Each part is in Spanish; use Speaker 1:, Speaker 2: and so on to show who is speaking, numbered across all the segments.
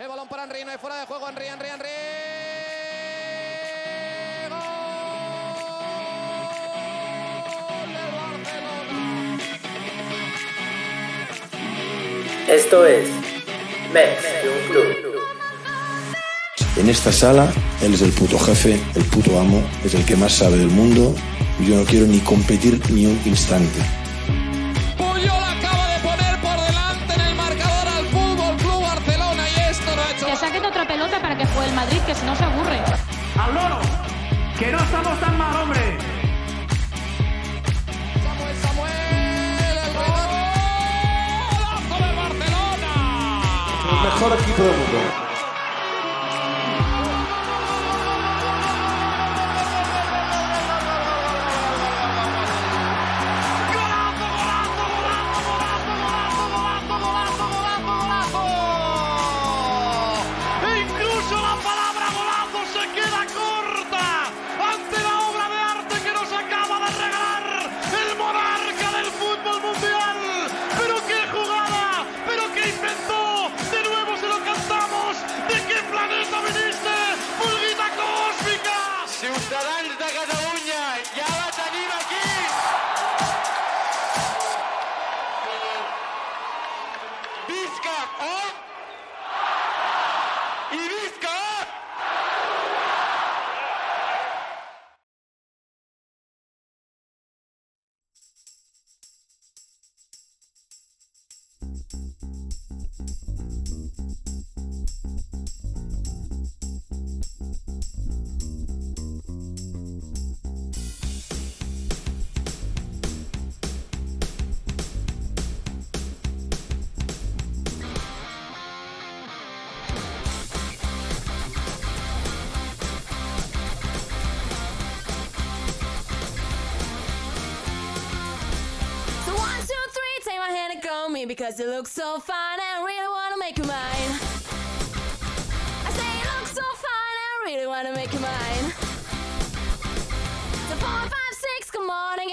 Speaker 1: El balón para Henry, no hay fuera de juego. Henry, Henry, Henry.
Speaker 2: Esto es Mex de un Club.
Speaker 3: En esta sala, él es el puto jefe, el puto amo, es el que más sabe del mundo y yo no quiero ni competir ni un instante.
Speaker 4: Vamos, Dom.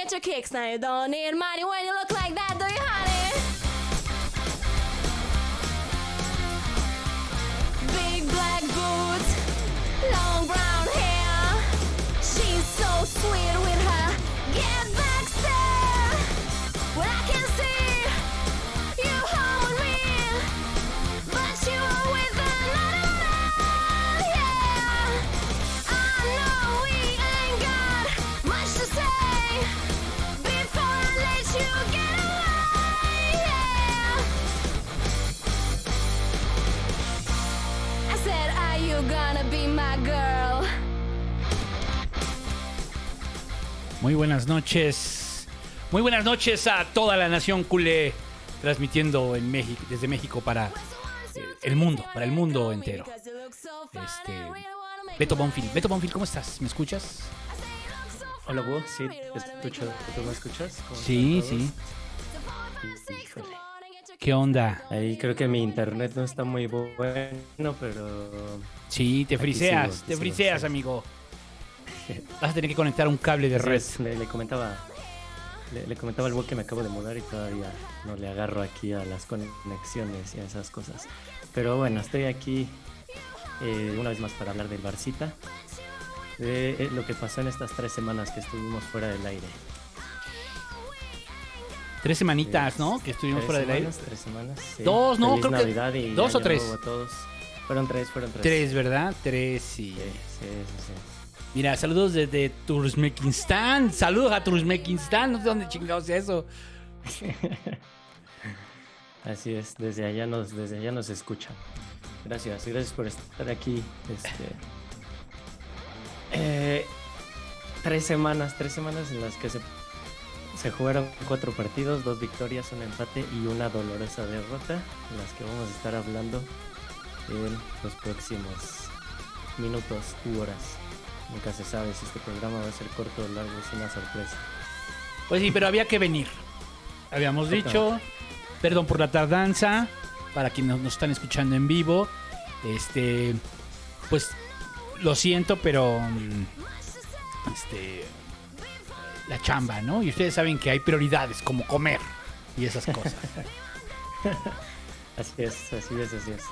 Speaker 4: Get your kicks. Now you don't need money when you look like that,
Speaker 5: Muy buenas noches. Muy buenas noches a toda la nación culé, transmitiendo en México, desde México para eh, el mundo, para el mundo entero. Este, Beto Bonfil. Beto Bonfil, ¿cómo estás? ¿Me escuchas?
Speaker 6: Hola, Búho, sí, te escucho. ¿Tú me escuchas? ¿Cómo
Speaker 5: Sí, sí.
Speaker 6: Híjole.
Speaker 5: ¿Qué onda?
Speaker 6: Ahí creo que mi internet no está muy bueno, pero
Speaker 5: Sí, te friseas,
Speaker 6: sigo,
Speaker 5: te friseas,
Speaker 6: sigo.
Speaker 5: amigo. Vas a tener que conectar un cable de red.
Speaker 6: le, le comentaba le, le comentaba al Búho que me acabo de mudar y todavía no le agarro aquí a las conexiones y a esas cosas. Pero bueno, estoy aquí eh, una vez más para hablar del Barcita, de eh, lo que pasó en estas tres semanas que estuvimos fuera del aire.
Speaker 5: Tres semanitas, ¿no? Que estuvimos fuera del aire.
Speaker 6: semanas, Tres semanas. sí.
Speaker 5: Dos, no,
Speaker 6: Feliz
Speaker 5: creo que-
Speaker 6: Navidad y
Speaker 5: dos o tres.
Speaker 6: Todos. Fueron tres, fueron tres.
Speaker 5: Tres, ¿verdad? Tres, sí,
Speaker 6: sí, sí.
Speaker 5: Mira, saludos desde Turkmenistán. Saludos a Turkmenistán. No sé dónde chingados es eso.
Speaker 6: Así es, desde allá nos, desde allá nos escuchan. Gracias, gracias por estar aquí. Este, eh, tres semanas, tres semanas en las que se, se jugaron cuatro partidos, dos victorias, un empate y una dolorosa derrota, en las que vamos a estar hablando en los próximos minutos u horas. Nunca se sabe si este programa va a ser corto o largo, es una sorpresa.
Speaker 5: Pues sí, pero había que venir. Habíamos dicho, perdón por la tardanza, para quienes nos, están escuchando en vivo. Este, pues lo siento, pero mm, este, la chamba, ¿no? Y ustedes saben que hay prioridades como comer y esas cosas.
Speaker 6: Así es, así es, así es.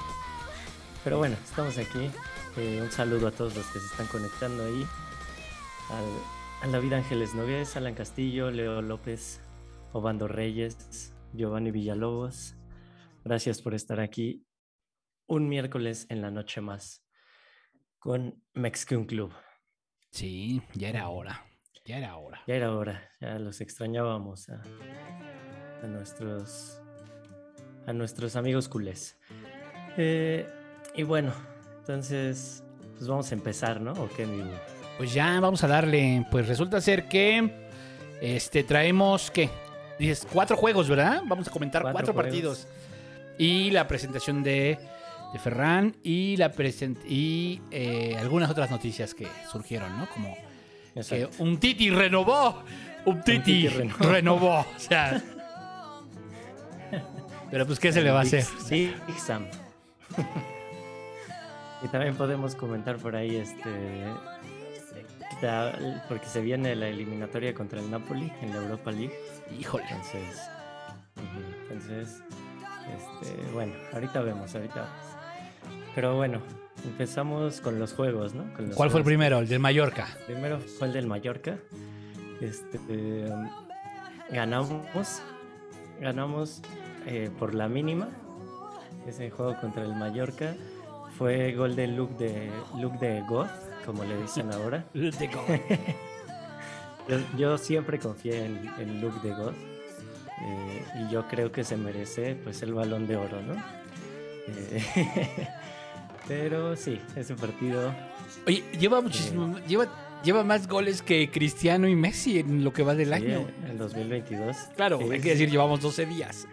Speaker 6: Pero bueno, estamos aquí. Eh, un saludo a todos los que se están conectando ahí. Al, a David Ángeles Nogués, Alan Castillo, Leo López, Obando Reyes, Giovanni Villalobos. Gracias por estar aquí un miércoles en la noche más con Mexican Club.
Speaker 5: Sí, ya era hora. Ya era hora.
Speaker 6: Ya era hora, ya los extrañábamos a, a nuestros a nuestros amigos culés. Eh, y bueno, entonces, pues vamos a empezar, ¿no? ¿O qué, mi?
Speaker 5: Pues ya vamos a darle. Pues resulta ser que este traemos ¿qué? Dices cuatro juegos, ¿verdad? Vamos a comentar
Speaker 6: Cuatro
Speaker 5: partidos. Y la presentación de, de Ferran y la present y eh, algunas otras noticias que surgieron, ¿no? Como que un Titi renovó. Un Titi,
Speaker 6: Titi renovó.
Speaker 5: renovó. O sea. Pero pues, ¿qué se le va a hacer?
Speaker 6: Sí, Sam. Y también podemos comentar por ahí, este, porque se viene la eliminatoria contra el Napoli en la Europa League.
Speaker 5: Híjole.
Speaker 6: Entonces, entonces, este, bueno, ahorita vemos, ahorita vemos. Pero bueno, empezamos con los juegos, ¿no? Con los
Speaker 5: ¿Cuál fue el primero? El del Mallorca.
Speaker 6: Primero fue el del Mallorca. Este, eh, ganamos, ganamos eh, por la mínima. Ese juego contra el Mallorca fue gol de Luke de Luke de Goth, como le dicen ahora.
Speaker 5: De go-
Speaker 6: Yo, yo siempre confié en, en Luke de God eh, y yo creo que se merece pues el balón de oro, ¿no? Eh, pero sí, ese partido
Speaker 5: Oye, lleva muchísimo. Lleva, lleva más goles que Cristiano y Messi en lo que va del
Speaker 6: sí,
Speaker 5: año.
Speaker 6: en 2022.
Speaker 5: Claro,
Speaker 6: Sí,
Speaker 5: hay que decir, llevamos 12 días.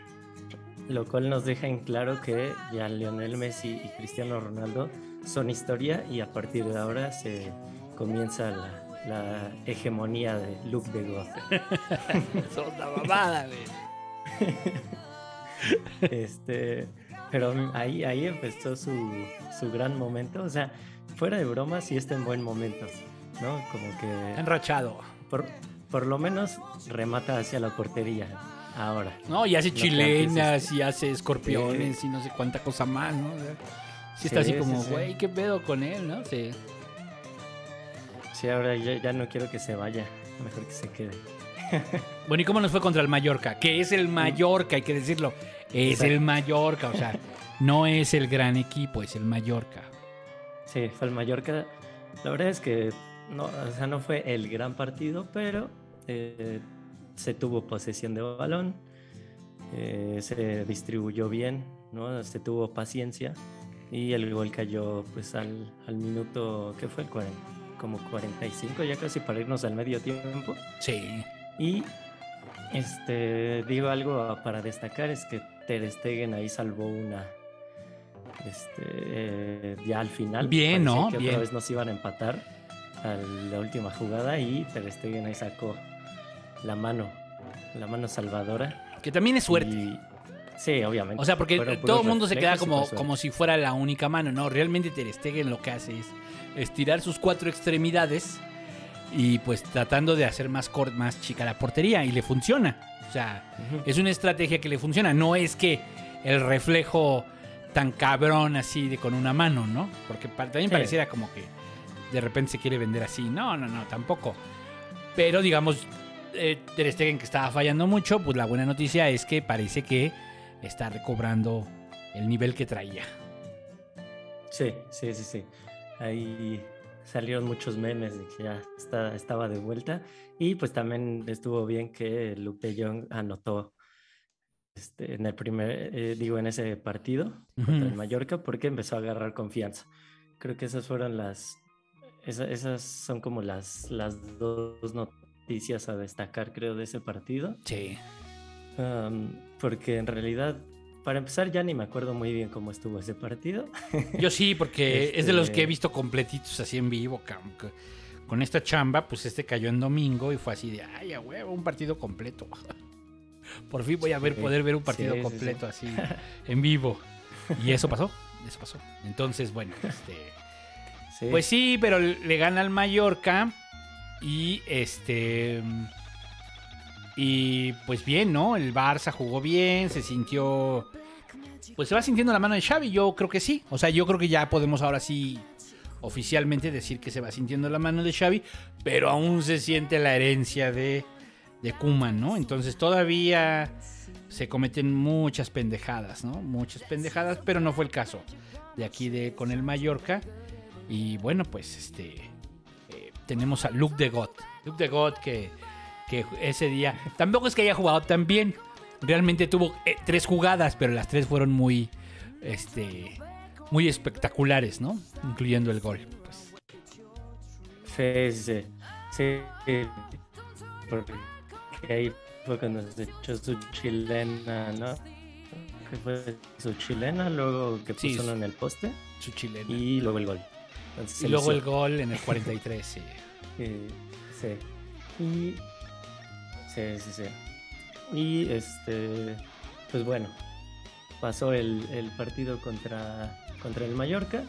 Speaker 6: Lo cual nos deja en claro que ya Lionel Messi y Cristiano Ronaldo son historia y a partir de ahora se comienza la, la hegemonía de Luke de God.
Speaker 5: Son una mamada, güey.
Speaker 6: Este, pero ahí, ahí empezó su, su gran momento. O sea, fuera de broma, sí está en buen momento, ¿no? Como que
Speaker 5: Enrachado.
Speaker 6: por, por lo menos remata hacia la portería ahora.
Speaker 5: No, y hace
Speaker 6: Lo
Speaker 5: chilenas y hace escorpiones y no sé cuánta cosa más, ¿no? O sea, sí está
Speaker 6: Sí,
Speaker 5: así como, güey, ¿qué pedo con él, no? Sí.
Speaker 6: Sí, ahora ya, ya no quiero que se vaya, mejor que se quede.
Speaker 5: Bueno, ¿y cómo nos fue contra el Mallorca? Que es el Mallorca, hay que decirlo. Es
Speaker 6: Exacto.
Speaker 5: el Mallorca, o sea, no es el gran equipo, es el Mallorca.
Speaker 6: Sí, fue el Mallorca. La verdad es que no, o sea, no fue el gran partido, pero eh, se tuvo posesión de balón, eh, se distribuyó bien, ¿no? se tuvo paciencia y el gol cayó pues al, al minuto, ¿qué fue? El 40, como 45 ya casi para irnos al medio tiempo.
Speaker 5: Sí.
Speaker 6: Y este, digo algo para destacar es que Ter Stegen ahí salvó una este, eh, ya al final.
Speaker 5: Bien, ¿no?
Speaker 6: Que
Speaker 5: Bien.
Speaker 6: otra vez nos iban a empatar a la última jugada y Ter Stegen ahí sacó la mano, la mano salvadora.
Speaker 5: Que también es suerte.
Speaker 6: Y- sí, obviamente.
Speaker 5: O sea, porque todo el mundo se queda como, como si fuera la única mano, ¿no? Realmente Ter Stegen lo que hace es estirar sus cuatro extremidades y pues tratando de hacer más, cor- más chica la portería y le funciona. O sea, es una estrategia que le funciona. No es que el reflejo tan cabrón así de con una mano, ¿no? Porque también
Speaker 6: Sí.
Speaker 5: pareciera como que de repente se quiere vender así. No, no, no, tampoco. Pero digamos, eh, Ter Stegen que estaba fallando mucho, pues la buena noticia es que parece que está recobrando el nivel que traía.
Speaker 6: Sí, sí, sí, sí. Ahí salieron muchos memes de que ya está, estaba de vuelta. Y pues también estuvo bien que Luke de Jong anotó este, en el primer, eh, digo, en ese partido contra
Speaker 5: Ujú.
Speaker 6: el Mallorca porque empezó a agarrar confianza. Creo que esas fueron las, esa- esas son como las, las dos noticias a destacar, creo, de ese partido.
Speaker 5: Sí.
Speaker 6: Porque en realidad, para empezar, ya ni me acuerdo muy bien cómo estuvo ese partido.
Speaker 5: Yo sí, porque es de los que he
Speaker 6: Este-
Speaker 5: visto completitos así en vivo. Con esta chamba, pues este cayó en domingo y fue así de, ay, a huevo, un partido completo. Por fin voy a ver,
Speaker 6: Sí,
Speaker 5: poder ver un partido
Speaker 6: sí, sí, sí.
Speaker 5: completo así en vivo. Y eso pasó, eso pasó. Entonces, bueno, este... Pues sí, pero le gana al Mallorca y este y pues bien, ¿no? El Barça jugó bien, se sintió pues se va sintiendo la mano de Xavi. Yo creo que sí. O sea, yo creo que ya podemos ahora sí oficialmente decir que se va sintiendo la mano de Xavi, pero aún se siente la herencia de, de Kuman, ¿no? Entonces todavía se cometen muchas pendejadas, ¿no? Muchas pendejadas, pero no fue el caso de aquí de con el Mallorca. Y bueno, pues este tenemos a Luke de God. Luke de God que, que ese día tampoco es que haya jugado tan bien. Realmente tuvo eh, tres jugadas, pero las tres fueron muy este muy espectaculares, ¿no? Incluyendo el gol. Pues,
Speaker 6: Sí, sí, sí. sí, Porque ahí fue cuando se echó su chilena, ¿no? Que fue su chilena, luego que
Speaker 5: Sí,
Speaker 6: puso
Speaker 5: su-
Speaker 6: en el poste
Speaker 5: su chilena. Y
Speaker 6: luego el gol. Se
Speaker 5: luego el gol en el 43, sí.
Speaker 6: Eh, sí. Y. Sí, sí, sí. Y este. Pues bueno. Pasó el, el partido contra, contra el Mallorca.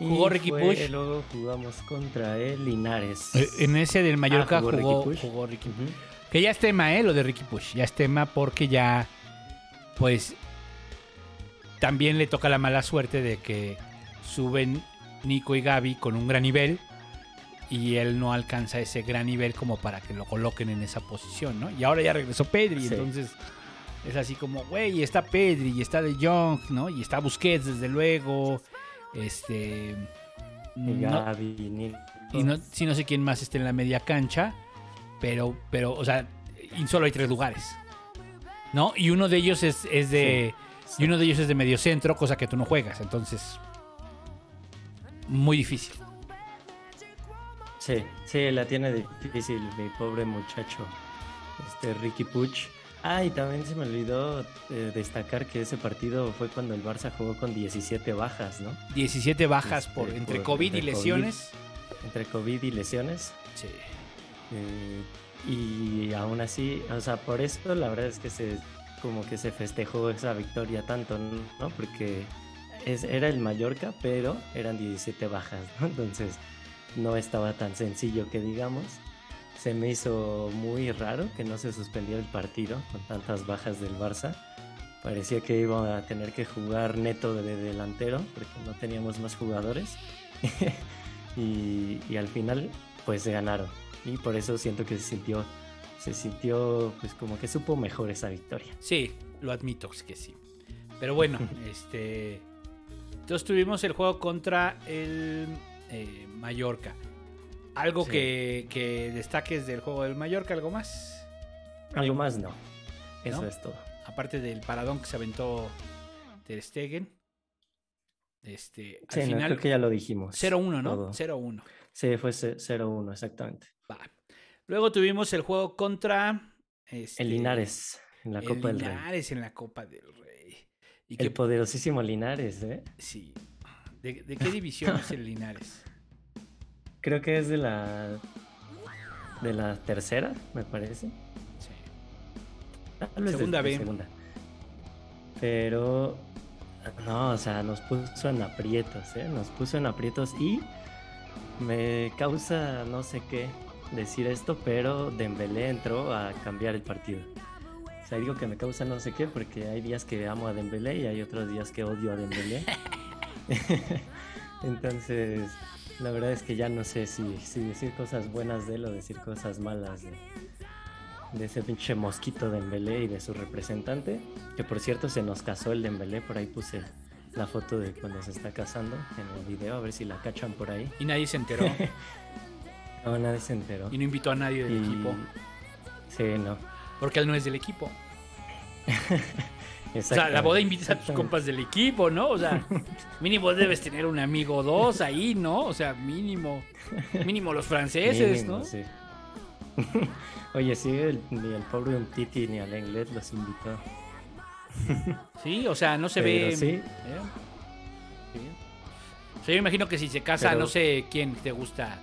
Speaker 6: y
Speaker 5: Jugó Ricky
Speaker 6: fue-
Speaker 5: Puig.
Speaker 6: Luego jugamos contra el Linares.
Speaker 5: Eh, En ese del Mallorca
Speaker 6: Ah, jugó
Speaker 5: jugó,
Speaker 6: Ricky
Speaker 5: jugó Ricky
Speaker 6: Ujú.
Speaker 5: Que ya es tema, ¿eh? Lo de Ricky Push. Ya es tema porque ya, pues, también le toca la mala suerte de que suben Nico y Gaby con un gran nivel y él no alcanza ese gran nivel como para que lo coloquen en esa posición, ¿no? Y ahora ya regresó Pedri,
Speaker 6: Sí.
Speaker 5: entonces es así como, güey, está Pedri, y está De Jong, ¿no? Y está Busquets, desde luego. Este.
Speaker 6: Y
Speaker 5: no-
Speaker 6: Gaby, Nico.
Speaker 5: y no, sí, no sé quién más esté en la media cancha, pero, pero, o sea, y solo hay tres lugares. ¿No? Y uno de ellos es, es de. Y uno de ellos es de medio centro, cosa que tú no juegas. Entonces. Muy difícil.
Speaker 6: Sí, sí, la tiene difícil, mi pobre muchacho. Este Ricky Puch. Ah, y también se me olvidó eh, destacar que ese partido fue cuando el Barça jugó con 17 bajas, ¿no?
Speaker 5: 17 bajas
Speaker 6: Este,
Speaker 5: por entre
Speaker 6: por-
Speaker 5: COVID y lesiones.
Speaker 6: Entre COVID y lesiones.
Speaker 5: Sí.
Speaker 6: Eh, y aún así, o sea, por eso la verdad es que se como que se festejó esa victoria tanto, ¿no? Porque es, era el Mallorca, pero eran 17 bajas, ¿no? Entonces no estaba tan sencillo que digamos. Se me hizo muy raro que no se suspendiera el partido con tantas bajas del Barça. Parecía que iba a tener que jugar neto de delantero porque no teníamos más jugadores. y, y al final, pues se ganaron. Y por eso siento que se sintió, se sintió, pues como que supo mejor esa victoria.
Speaker 5: Sí, lo admito es que sí. Pero bueno, este. Entonces tuvimos el juego contra el eh, Mallorca. ¿Algo
Speaker 6: Sí.
Speaker 5: que, que destaques del juego del Mallorca? ¿Algo más?
Speaker 6: Algo más no. Eso
Speaker 5: ¿No?
Speaker 6: es todo.
Speaker 5: Aparte del paradón que se aventó Ter Stegen. Este, al
Speaker 6: Sí, no,
Speaker 5: final
Speaker 6: creo que ya lo dijimos.
Speaker 5: 0-1, ¿no?
Speaker 6: todo.
Speaker 5: 0-1.
Speaker 6: Sí, fue ce- 0-1, exactamente.
Speaker 5: Va. Luego tuvimos el juego contra este,
Speaker 6: El Linares, en la
Speaker 5: el
Speaker 6: Copa del Rey.
Speaker 5: Linares en la Copa del Rey. Y que
Speaker 6: El poderosísimo Linares, ¿eh?
Speaker 5: sí. ¿De, de qué división es el Linares?
Speaker 6: Creo que es de la de la tercera, me parece.
Speaker 5: Sí.
Speaker 6: Tal vez de-
Speaker 5: Segunda
Speaker 6: de
Speaker 5: B.
Speaker 6: segunda. Pero no, o sea, nos puso en aprietos, ¿eh? Nos puso en aprietos y me causa no sé qué decir esto, pero Dembélé entró a cambiar el partido. Sea, digo que me causa no sé qué porque hay días que amo a Dembélé y hay otros días que odio a Dembélé. Entonces, la verdad es que ya no sé si, si decir cosas buenas de él o decir cosas malas de, de ese pinche mosquito Dembélé y de su representante. Que por cierto se nos casó el Dembélé, por ahí puse la foto de cuando se está casando en el video, a ver si la cachan por ahí.
Speaker 5: Y nadie se enteró.
Speaker 6: No, nadie se enteró.
Speaker 5: y no invitó a nadie del
Speaker 6: Y-
Speaker 5: equipo.
Speaker 6: Sí, no.
Speaker 5: Porque él no es del equipo. O sea, la boda invitas a tus compas del equipo, ¿no? O sea, mínimo debes tener un amigo o dos ahí, ¿no? O sea, mínimo. Mínimo los franceses,
Speaker 6: Mínimo,
Speaker 5: ¿no?
Speaker 6: sí. Oye, sí, el- ni el pobre un Titi ni al inglés los invitó.
Speaker 5: Sí, o sea, no se
Speaker 6: Pero
Speaker 5: ve.
Speaker 6: sí.
Speaker 5: ¿eh? Sí. O sea, yo me imagino que si se casa,
Speaker 6: Pero-
Speaker 5: no sé quién te gusta.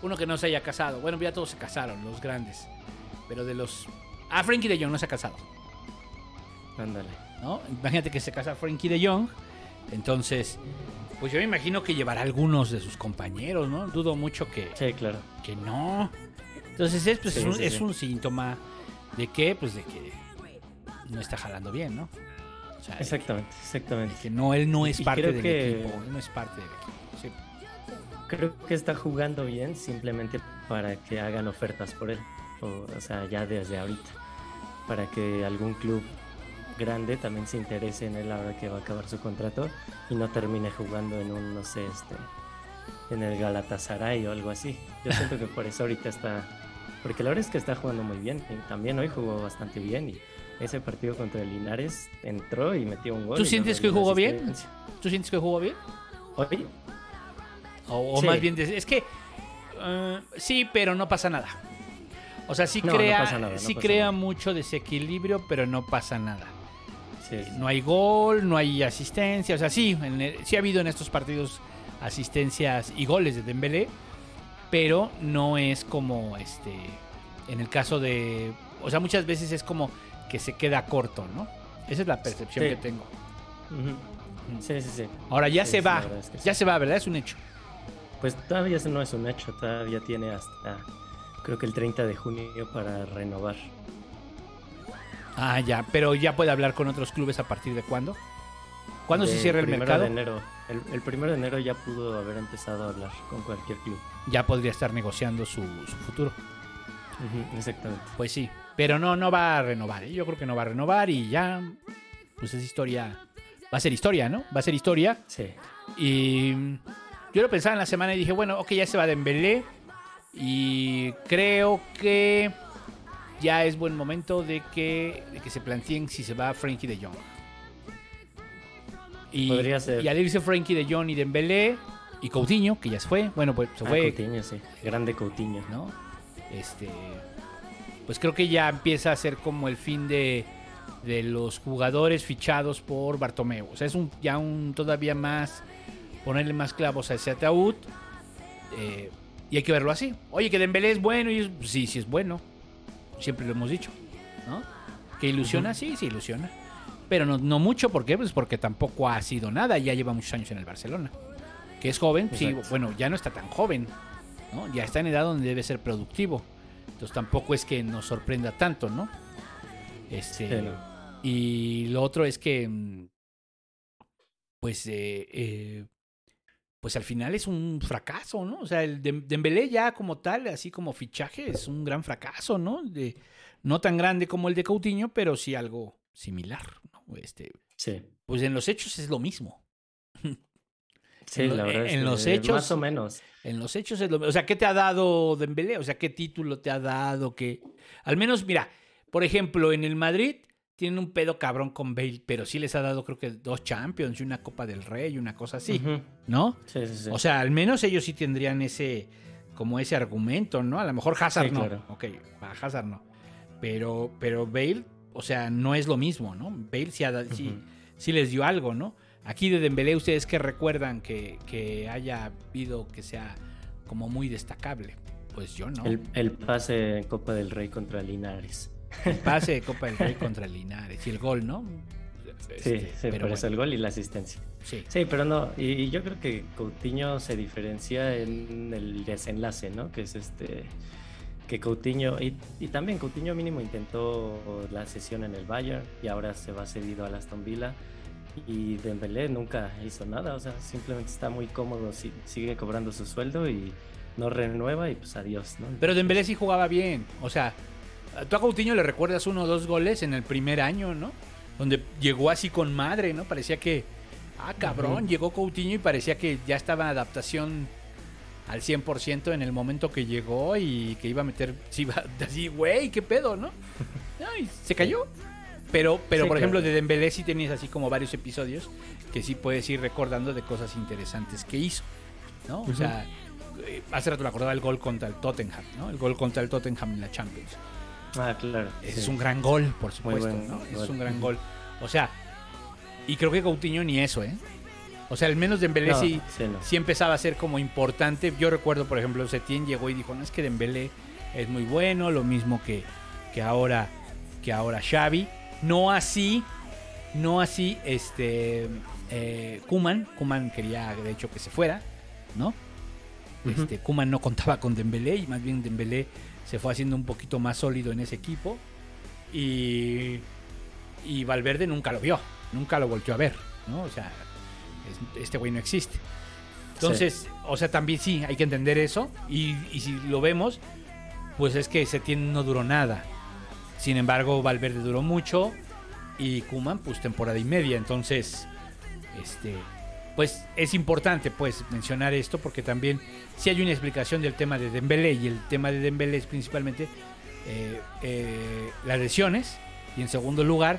Speaker 5: Uno que no se haya casado. Bueno, ya todos se casaron, los grandes. Pero de los. Ah, Frankie de Jong no se ha casado.
Speaker 6: Ándale.
Speaker 5: ¿no? Imagínate que se casa Frankie de Jong. Entonces, pues yo me imagino que llevará algunos de sus compañeros, ¿no? Dudo mucho que,
Speaker 6: Sí, claro.
Speaker 5: que no. Entonces es, pues,
Speaker 6: Sí,
Speaker 5: es, un,
Speaker 6: sí,
Speaker 5: es
Speaker 6: sí.
Speaker 5: un síntoma de que, pues de que no está jalando bien, ¿no? O sea,
Speaker 6: Exactamente, exactamente.
Speaker 5: que no, él no es
Speaker 6: Y
Speaker 5: parte
Speaker 6: creo
Speaker 5: del
Speaker 6: que-
Speaker 5: equipo. Él no es parte del equipo. sí.
Speaker 6: Creo que está jugando bien simplemente para que hagan ofertas por él. O, o sea, ya desde ahorita. Para que algún club grande también se interese en él ahora que va a acabar su contrato y no termine jugando en un, no sé, este, en el Galatasaray o algo así. Yo siento que por eso ahorita está, porque la verdad es que está jugando muy bien. Y también hoy jugó bastante bien y ese partido contra el Linares entró y metió un gol.
Speaker 5: ¿Tú sientes que jugó bien? ¿Tú sientes que jugó bien?
Speaker 6: Hoy,
Speaker 5: O, o
Speaker 6: Sí.
Speaker 5: más bien, es que eh, sí, pero no pasa nada. O sea, sí
Speaker 6: No, no
Speaker 5: crea,
Speaker 6: pasa nada, no
Speaker 5: sí
Speaker 6: pasa
Speaker 5: crea
Speaker 6: nada.
Speaker 5: mucho desequilibrio, pero no pasa nada.
Speaker 6: sí, sí.
Speaker 5: No hay gol, no hay asistencia. O sea, sí, el- sí ha habido en estos partidos asistencias y goles de Dembélé, pero no es como este en el caso de, o sea, muchas veces es como que se queda corto, ¿no? Esa es la percepción
Speaker 6: Sí.
Speaker 5: que tengo.
Speaker 6: Sí, sí, sí.
Speaker 5: Ahora ya
Speaker 6: Sí,
Speaker 5: se va,
Speaker 6: es que
Speaker 5: ya se va, ¿verdad? Es un hecho.
Speaker 6: Pues todavía no es un hecho, todavía tiene hasta creo que el 30 de junio para renovar.
Speaker 5: Ah, ya, pero ya puede hablar con otros clubes a partir de cuándo? ¿Cuándo se cierra el mercado?
Speaker 6: De enero. El, el primero de enero ya pudo haber empezado a hablar con cualquier club.
Speaker 5: Ya podría estar negociando su, su futuro.
Speaker 6: Exactamente.
Speaker 5: Pues sí, pero no, no va a renovar. ¿eh? Yo creo que no va a renovar y ya, pues es historia. Va a ser historia, ¿no? Va a ser historia.
Speaker 6: Sí.
Speaker 5: Y yo lo pensaba en la semana y dije, bueno, ok, ya se va Dembélé. Y creo que ya es buen momento de que, de que se planteen si se va Frankie de Jong. Y,
Speaker 6: Podría ser.
Speaker 5: y al irse Frankie de Jong y Dembélé y Coutinho, que ya se fue, bueno, pues se
Speaker 6: Ah,
Speaker 5: fue,
Speaker 6: Coutinho, sí. Grande Coutinho.
Speaker 5: ¿no? Este, pues creo que ya empieza a ser como el fin de, de los jugadores fichados por Bartomeu. O sea, es un, ya un todavía más, ponerle más clavos a ese ataúd. eh, y hay que verlo así. Oye, que Dembélé es bueno. Y es- sí, sí es bueno. Siempre lo hemos dicho, ¿no? Que ilusiona, sí, sí ilusiona. Pero no, no mucho, ¿por qué? Pues porque tampoco ha sido nada. Ya lleva muchos años en el Barcelona. Que es joven, sí, bueno, ya no está tan joven. ¿no? Ya está en edad donde debe ser productivo. Entonces tampoco es que nos sorprenda tanto, ¿no? Este,
Speaker 6: Sí, no.
Speaker 5: Y lo otro es que, mm, pues, eh, eh, pues al final es un fracaso, ¿no? O sea, el Dem- Dembélé ya como tal, así como fichaje, es un gran fracaso, ¿no? De, no tan grande como el de Coutinho, pero sí algo similar, ¿no? Este,
Speaker 6: Sí.
Speaker 5: pues en los hechos es lo mismo.
Speaker 6: Sí,
Speaker 5: En
Speaker 6: la verdad es
Speaker 5: en
Speaker 6: que
Speaker 5: los hechos-
Speaker 6: Más o menos.
Speaker 5: En los hechos es lo O sea, ¿qué te ha dado Dembélé? O sea, ¿qué título te ha dado? ¿Qué... Al menos, mira, por ejemplo, en el Madrid tienen un pedo cabrón con Bale, pero sí les ha dado creo que dos Champions y una Copa del Rey y una cosa así. ¿no?
Speaker 6: Sí, sí, sí.
Speaker 5: O sea, al menos ellos sí tendrían ese, como ese argumento, ¿no? A lo mejor Hazard
Speaker 6: Sí,
Speaker 5: no.
Speaker 6: claro.
Speaker 5: Ok, para Hazard no. Pero, pero Bale, o sea, no es lo mismo, ¿no? Bale sí, ha da- sí- sí les dio algo, ¿no? Aquí de Dembélé, ¿ustedes qué recuerdan que, que haya habido que sea como muy destacable? Pues yo no.
Speaker 6: el, el pase en Copa del Rey contra Linares.
Speaker 5: El pase de Copa del Rey contra Linares y el gol, ¿no?
Speaker 6: Sí,
Speaker 5: Este,
Speaker 6: sí,
Speaker 5: pero
Speaker 6: por eso
Speaker 5: bueno,
Speaker 6: el gol y la asistencia.
Speaker 5: sí.
Speaker 6: Sí, pero no, y, y yo creo que Coutinho se diferencia en el desenlace, ¿no? Que es este, que Coutinho, y, y también Coutinho mínimo intentó la sesión en el Bayern y ahora se va cedido al Aston Villa y Dembélé nunca hizo nada, o sea, simplemente está muy cómodo, si- sigue cobrando su sueldo y no renueva y pues adiós, ¿no?
Speaker 5: Pero Dembélé sí jugaba bien. O sea, tú a Coutinho le recuerdas uno o dos goles en el primer año, ¿no? Donde llegó así con madre, ¿no? Parecía que, ah, cabrón, llegó Coutinho y parecía que ya estaba en adaptación al 100% en el momento que llegó y que iba a meter, sí, iba así, güey, qué pedo, ¿no? Ay, se cayó. Pero, pero
Speaker 6: Sí,
Speaker 5: por ejemplo,
Speaker 6: claro.
Speaker 5: de Dembélé sí tenías así como varios episodios que sí puedes ir recordando de cosas interesantes que hizo, ¿no? O sea, eh, hace rato me acordaba el gol contra el Tottenham, ¿no? El gol contra el Tottenham en la Champions.
Speaker 6: Ah, claro.
Speaker 5: Ese
Speaker 6: sí.
Speaker 5: es un gran gol, por supuesto,
Speaker 6: buen
Speaker 5: ¿no?
Speaker 6: gol.
Speaker 5: Es un gran gol. O sea, y creo que Coutinho ni eso, ¿eh? O sea, al menos Dembélé
Speaker 6: No,
Speaker 5: sí,
Speaker 6: sí, no.
Speaker 5: sí empezaba a ser como importante. Yo recuerdo, por ejemplo, Setién llegó y dijo, no, es que Dembélé es muy bueno, lo mismo que, que ahora que ahora Xavi. No así, no así, este, eh, Kuman. Kuman quería, de hecho, que se fuera, ¿no?
Speaker 6: Ujú.
Speaker 5: Este, Kuman no contaba con Dembélé y más bien Dembélé se fue haciendo un poquito más sólido en ese equipo. Y, y Valverde nunca lo vio. nunca lo volteó a ver, ¿no? O sea, es- este güey no existe. Entonces, o sea, también sí, hay que entender eso. Y, y si lo vemos, pues es que Setién no duró nada. Sin embargo, Valverde duró mucho y Kuman, pues temporada y media. Entonces, este, pues es importante pues mencionar esto porque también si hay una explicación del tema de Dembélé y el tema de Dembélé es principalmente eh, eh, las lesiones y en segundo lugar,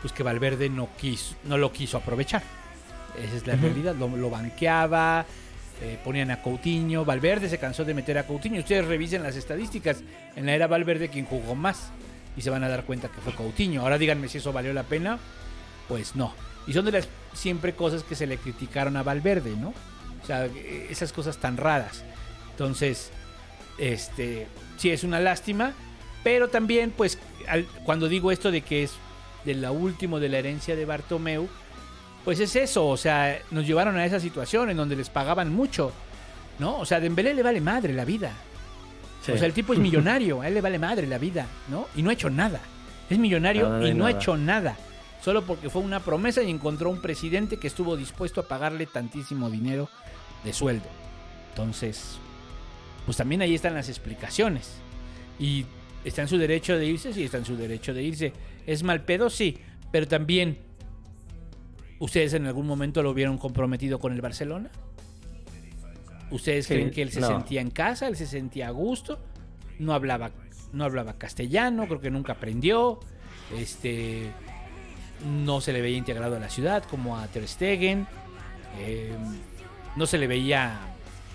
Speaker 5: pues que Valverde no quiso, no lo quiso aprovechar. Esa es la realidad, lo, lo banqueaba, eh, ponían a Coutinho, Valverde se cansó de meter a Coutinho. Ustedes revisen las estadísticas, en la era Valverde quien jugó más y se van a dar cuenta que fue Coutinho. Ahora díganme si eso valió la pena, pues no. Y son de las siempre cosas que se le criticaron a Valverde, ¿no? O sea, esas cosas tan raras. Entonces, este, sí es una lástima, pero también, pues, al- cuando digo esto de que es de la último de la herencia de Bartomeu, pues es eso, o sea, nos llevaron a esa situación en donde les pagaban mucho, ¿no? O sea, a Dembélé le vale madre la vida.
Speaker 6: Sí.
Speaker 5: O sea, el tipo es millonario, a él le vale madre la vida, ¿no? Y no ha hecho nada. Es millonario y no ha hecho nada. Solo porque fue una promesa y encontró un presidente que estuvo dispuesto a pagarle tantísimo dinero de sueldo. Entonces, pues también ahí están las explicaciones. Y está en su derecho de irse, sí, está en su derecho de irse. ¿Es mal pedo? Sí, pero también, ¿ustedes en algún momento lo vieron comprometido con el Barcelona? ¿Ustedes
Speaker 6: Sí,
Speaker 5: creen que él se
Speaker 6: no.
Speaker 5: sentía en casa, él se sentía a gusto? No hablaba, no hablaba castellano, creo que nunca aprendió. Este, no se le veía integrado a la ciudad como a Ter Stegen. Eh, no se le veía,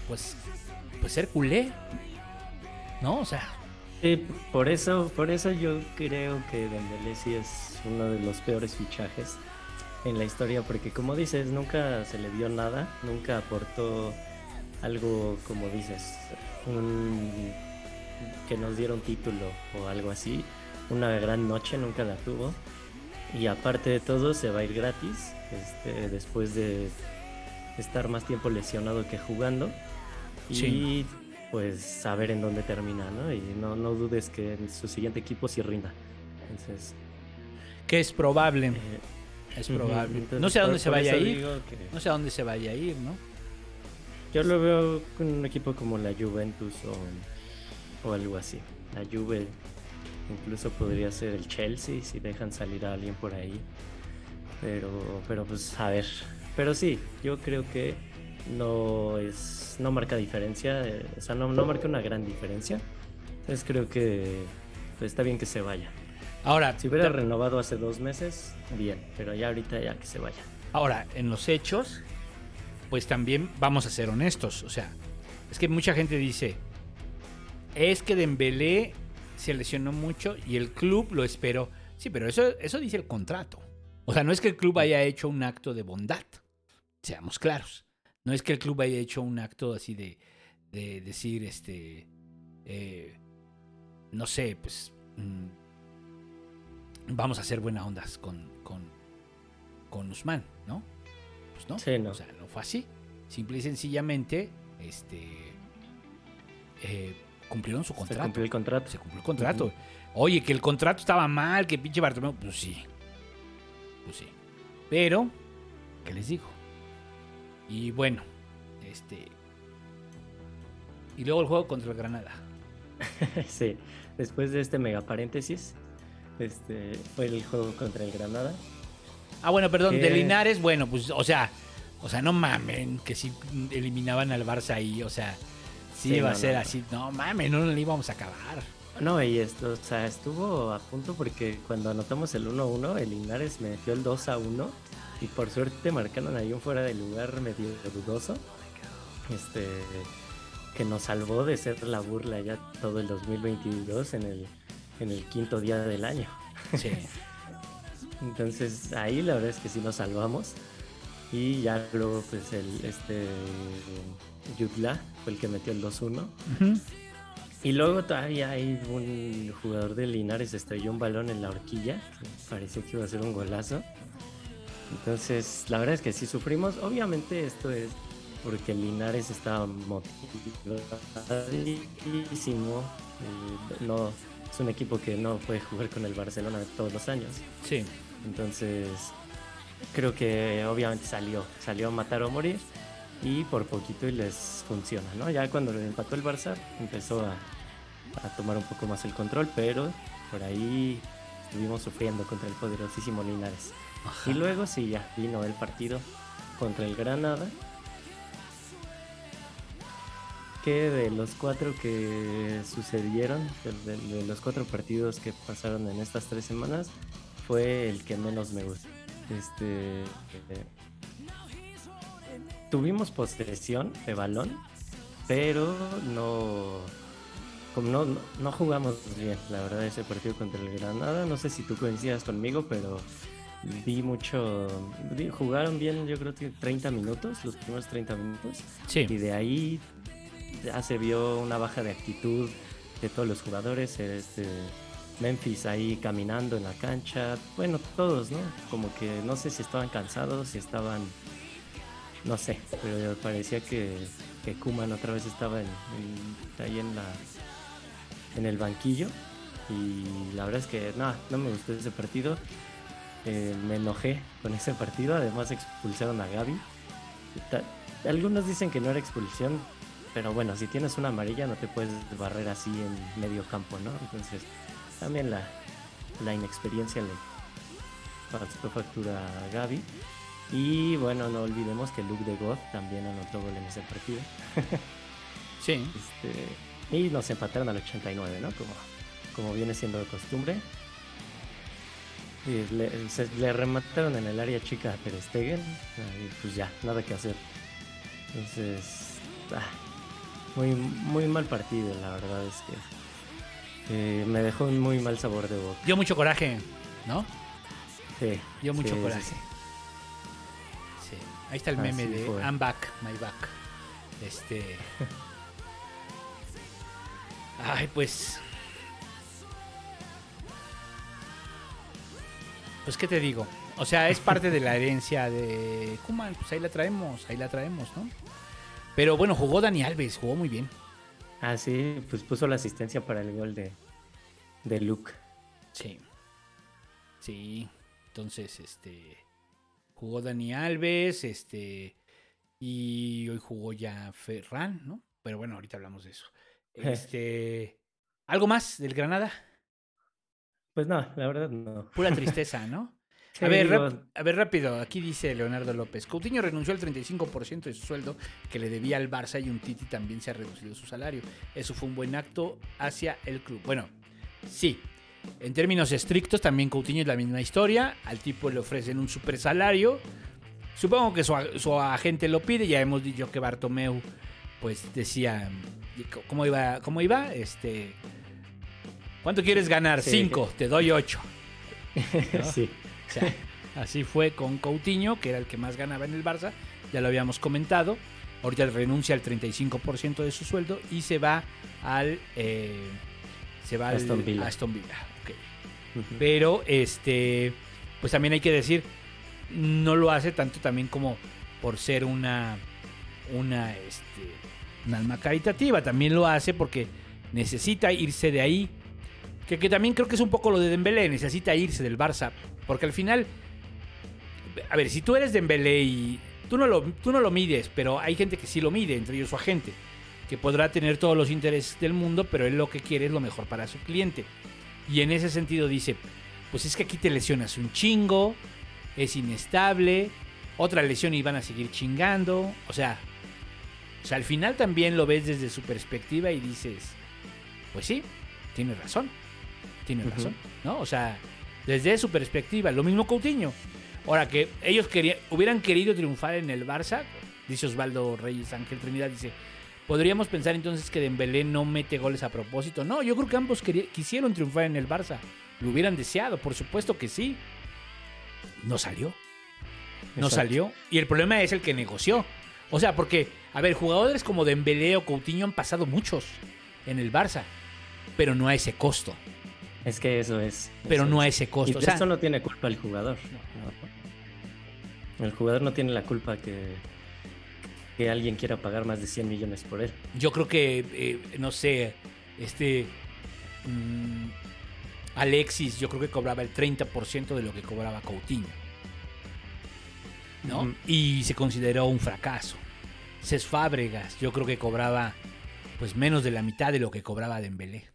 Speaker 5: pues, pues ser culé. ¿No? O sea,
Speaker 6: por eso, por eso yo creo que sí es uno de los peores fichajes en la historia, porque como dices, nunca se le vio nada, nunca aportó algo, como dices, un que nos diera un título o algo así, una gran noche nunca la tuvo. Y aparte de todo, se va a ir gratis, este, después de estar más tiempo lesionado que jugando. Y pues saber en dónde termina, ¿no? Y no, no dudes que en su siguiente equipo sí rinda. Entonces,
Speaker 5: que es probable.
Speaker 6: eh,
Speaker 5: Es probable.
Speaker 6: entonces,
Speaker 5: No sé a
Speaker 6: por-
Speaker 5: dónde se
Speaker 6: por
Speaker 5: vaya a ir.
Speaker 6: que
Speaker 5: No sé a dónde se vaya a ir, ¿no?
Speaker 6: Yo lo veo con un equipo como la Juventus o, o algo así. La Juve incluso podría ser el Chelsea si dejan salir a alguien por ahí. Pero, pero pues a ver. Pero sí, yo creo que no es, no marca diferencia, eh, o sea, no, no marca una gran diferencia. Entonces creo que pues, está bien que se vaya.
Speaker 5: Ahora,
Speaker 6: Si hubiera renovado hace dos meses, bien, pero ya ahorita ya que se vaya.
Speaker 5: ahora, en los hechos, pues también vamos a ser honestos. O sea, es que mucha gente dice, es que Dembélé se lesionó mucho y el club lo esperó. Sí, pero eso, eso dice el contrato. O sea, no es que el club haya hecho un acto de bondad. Seamos claros. No es que el club haya hecho un acto así de, de decir, este, eh, no sé, pues mm, vamos a hacer buena ondas con, con, con Usman, ¿no? Pues no.
Speaker 6: Sí, no.
Speaker 5: O sea, no fue así. Simple y sencillamente, este, eh, cumplieron su
Speaker 6: Se
Speaker 5: contrato.
Speaker 6: cumplió el contrato.
Speaker 5: Se cumplió el contrato. Oye, que el contrato estaba mal, que pinche Bartomeu. Pues sí. Pues sí. Pero, ¿qué les digo? Y bueno, este. Y luego el juego contra el Granada.
Speaker 6: sí, después de este mega paréntesis, este fue el juego contra el Granada.
Speaker 5: Ah, bueno, perdón, de Linares, bueno, pues, o sea, o sea, no mamen, que si eliminaban al Barça ahí, o sea, sí,
Speaker 6: Sí,
Speaker 5: iba a ser
Speaker 6: no.
Speaker 5: así. No mamen, no le íbamos a acabar.
Speaker 6: No, y esto, o sea, estuvo a punto porque cuando anotamos el 1-1, el Linares metió el 2-1 y por suerte marcaron ahí un fuera de lugar medio dudoso. Este que nos salvó de ser la burla ya todo el 2022 en el, en el quinto día del año.
Speaker 5: Sí.
Speaker 6: Entonces ahí la verdad es que sí nos salvamos. Y ya luego pues el este Yutla fue el que metió el 2-1.
Speaker 5: Ujú.
Speaker 6: Y luego todavía hay un jugador de Linares estrelló un balón en la horquilla. Parecía que iba a ser un golazo. Entonces, la verdad es que sí sufrimos. Obviamente esto es porque Linares estaba motivadísimo. Eh, No, es un equipo que no puede jugar con el Barcelona todos los años.
Speaker 5: Sí.
Speaker 6: Entonces, creo que obviamente salió, salió a matar o morir y por poquito y les funciona, ¿no? Ya cuando le empató el Barça empezó a, a tomar un poco más el control, pero por ahí estuvimos sufriendo contra el poderosísimo Linares. Y luego sí, ya vino el partido contra el Granada. Que de los cuatro que sucedieron, de, de- de los cuatro partidos que pasaron en estas tres semanas, fue el que menos me gustó. Este. eh, tuvimos posesión de balón, pero no. Como no, no, jugamos bien, la verdad, ese partido contra el Granada. No sé si tú coincidas conmigo, pero vi mucho. jugaron bien, yo creo que 30 minutos, los primeros 30 minutos.
Speaker 5: Sí.
Speaker 6: Y de ahí ya se vio una baja de actitud de todos los jugadores. Este, Memphis ahí caminando en la cancha. Bueno, todos, ¿no? Como que no sé si estaban cansados, si estaban. No sé, pero parecía que, que Kuman otra vez estaba en, en- ahí en la en el banquillo. Y la verdad es que no, no me gustó ese partido. Eh, me enojé con ese partido. Además expulsaron a Gaby. Algunos dicen que no era expulsión, pero bueno, si tienes una amarilla no te puedes barrer así en medio campo, ¿no? Entonces, también la, la inexperiencia le pasó factura a Gaby. Y bueno, no olvidemos que Luke de God también anotó gol en ese partido.
Speaker 5: Sí.
Speaker 6: Este, y nos empataron al 89, ¿no? Como, como viene siendo de costumbre. Y le, se- le remataron en el área chica a Ter Stegen. Y pues ya, nada que hacer. Entonces, ah, muy, muy mal partido, la verdad es que eh, me dejó un muy mal sabor de boca.
Speaker 5: Dio mucho coraje, ¿no?
Speaker 6: Sí,
Speaker 5: Dio mucho
Speaker 6: sí,
Speaker 5: coraje.
Speaker 6: sí.
Speaker 5: Sí. Ahí está el
Speaker 6: Así
Speaker 5: meme de
Speaker 6: fue.
Speaker 5: I'm back, my back. Este. Ay, pues. Pues, ¿qué te digo? O sea, es parte de la herencia de Kuman. Pues ahí la traemos, ahí la traemos, ¿no? Pero bueno, jugó Dani Alves, jugó muy bien.
Speaker 6: Ah, sí, pues puso la asistencia para el gol de, de Luke.
Speaker 5: Sí. Sí. Entonces, este. Jugó Dani Alves, este. Y hoy jugó ya Ferran, ¿no? Pero bueno, ahorita hablamos de eso. Este. ¿Algo más del Granada?
Speaker 6: Pues no, la verdad no.
Speaker 5: Pura tristeza, ¿no?
Speaker 6: Sí,
Speaker 5: a, ver,
Speaker 6: digo,
Speaker 5: a ver, rápido. Aquí dice Leonardo López. Coutinho renunció al 35% de su sueldo que le debía al Barça y un Titi también se ha reducido su salario. Eso fue un buen acto hacia el club. Bueno, sí. En términos estrictos, también Coutinho es la misma historia. Al tipo le ofrecen un super salario. Supongo que su, su agente lo pide. Ya hemos dicho que Bartomeu, pues decía. ¿Cómo iba? ¿Cómo iba? Este. ¿Cuánto quieres ganar?
Speaker 6: Sí.
Speaker 5: Cinco, te doy ocho.
Speaker 6: sí.
Speaker 5: O sea, así fue con Coutinho, que era el que más ganaba en el Barça, ya lo habíamos comentado. Ahorita renuncia al 35% de su sueldo y se va al eh, se va al
Speaker 6: Aston Villa.
Speaker 5: Aston Villa. Pero este pues también hay que decir no lo hace tanto también como por ser una una este un alma caritativa, también lo hace porque necesita irse de ahí. Que, también creo que es un poco lo de Dembélé, necesita irse del Barça, porque al final a ver, si tú eres Dembélé y tú no lo tú no lo mides, pero hay gente que sí lo mide, entre ellos su agente, que podrá tener todos los intereses del mundo, pero él lo que quiere es lo mejor para su cliente. Y en ese sentido dice, pues es que aquí te lesionas un chingo, es inestable, otra lesión y van a seguir chingando, o sea, o sea, al final también lo ves desde su perspectiva y dices, pues sí, tiene razón, tiene razón, ¿no? O sea, desde su perspectiva, lo mismo Coutinho. Ahora que ellos querían, hubieran querido triunfar en el Barça, dice Osvaldo Reyes Ángel Trinidad, dice, podríamos pensar entonces que Dembélé no mete goles a propósito. No, yo creo que ambos quisieron triunfar en el Barça. Lo hubieran deseado, por supuesto que sí. No salió. No
Speaker 6: Exacto.
Speaker 5: salió. Y el problema es el que negoció. O sea, porque, a ver, jugadores como Dembélé o Coutinho han pasado muchos en el Barça, pero no a ese costo.
Speaker 6: Es que eso es.
Speaker 5: Pero
Speaker 6: eso
Speaker 5: no a
Speaker 6: es.
Speaker 5: ese
Speaker 6: Y
Speaker 5: costo.
Speaker 6: de
Speaker 5: O sea,
Speaker 6: esto no tiene culpa el jugador. No. El jugador no tiene la culpa que, que alguien quiera pagar más de 100 millones por él.
Speaker 5: yo creo que, eh, no sé, este... mm, Alexis, yo creo que cobraba el 30% de lo que cobraba Coutinho. ¿no? Y se consideró un fracaso. Cés Fábregas, yo creo que cobraba pues menos de la mitad de lo que cobraba Dembélé.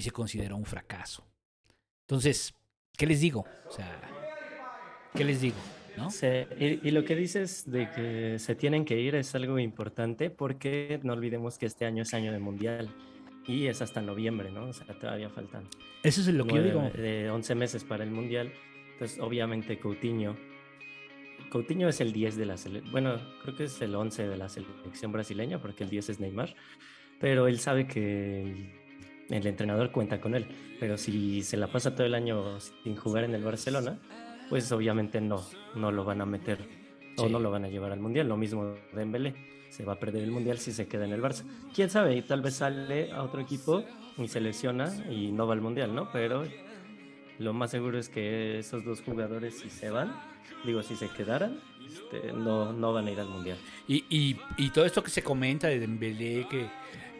Speaker 5: Y se consideró un fracaso. Entonces, ¿qué les digo? O sea, ¿qué les digo? ¿No?
Speaker 6: Y, y lo que dices de que se tienen que ir es algo importante porque no olvidemos que este año es año de mundial y es hasta noviembre, ¿no? O sea, todavía faltan
Speaker 5: Eso es lo que yo digo.
Speaker 6: de 11 meses para el mundial. Entonces, obviamente, Coutinho. Coutinho es el 10 de la selección. Bueno, creo que es el 11 de la selección brasileña porque el 10 es Neymar. Pero él sabe que el, entrenador cuenta con él. Pero si se la pasa todo el año sin jugar en el Barcelona, pues obviamente no, no lo van a meter o no lo van a llevar al mundial. Lo mismo Dembélé. Se va a perder el mundial si se queda en el Barça. Quién sabe, y tal vez sale a otro equipo y se lesiona y no va al mundial, ¿no? Pero lo más seguro es que esos dos jugadores, si se van, digo, si se quedaran, este, no, no van a ir al mundial.
Speaker 5: Y, y, y todo esto que se comenta de Dembélé, que,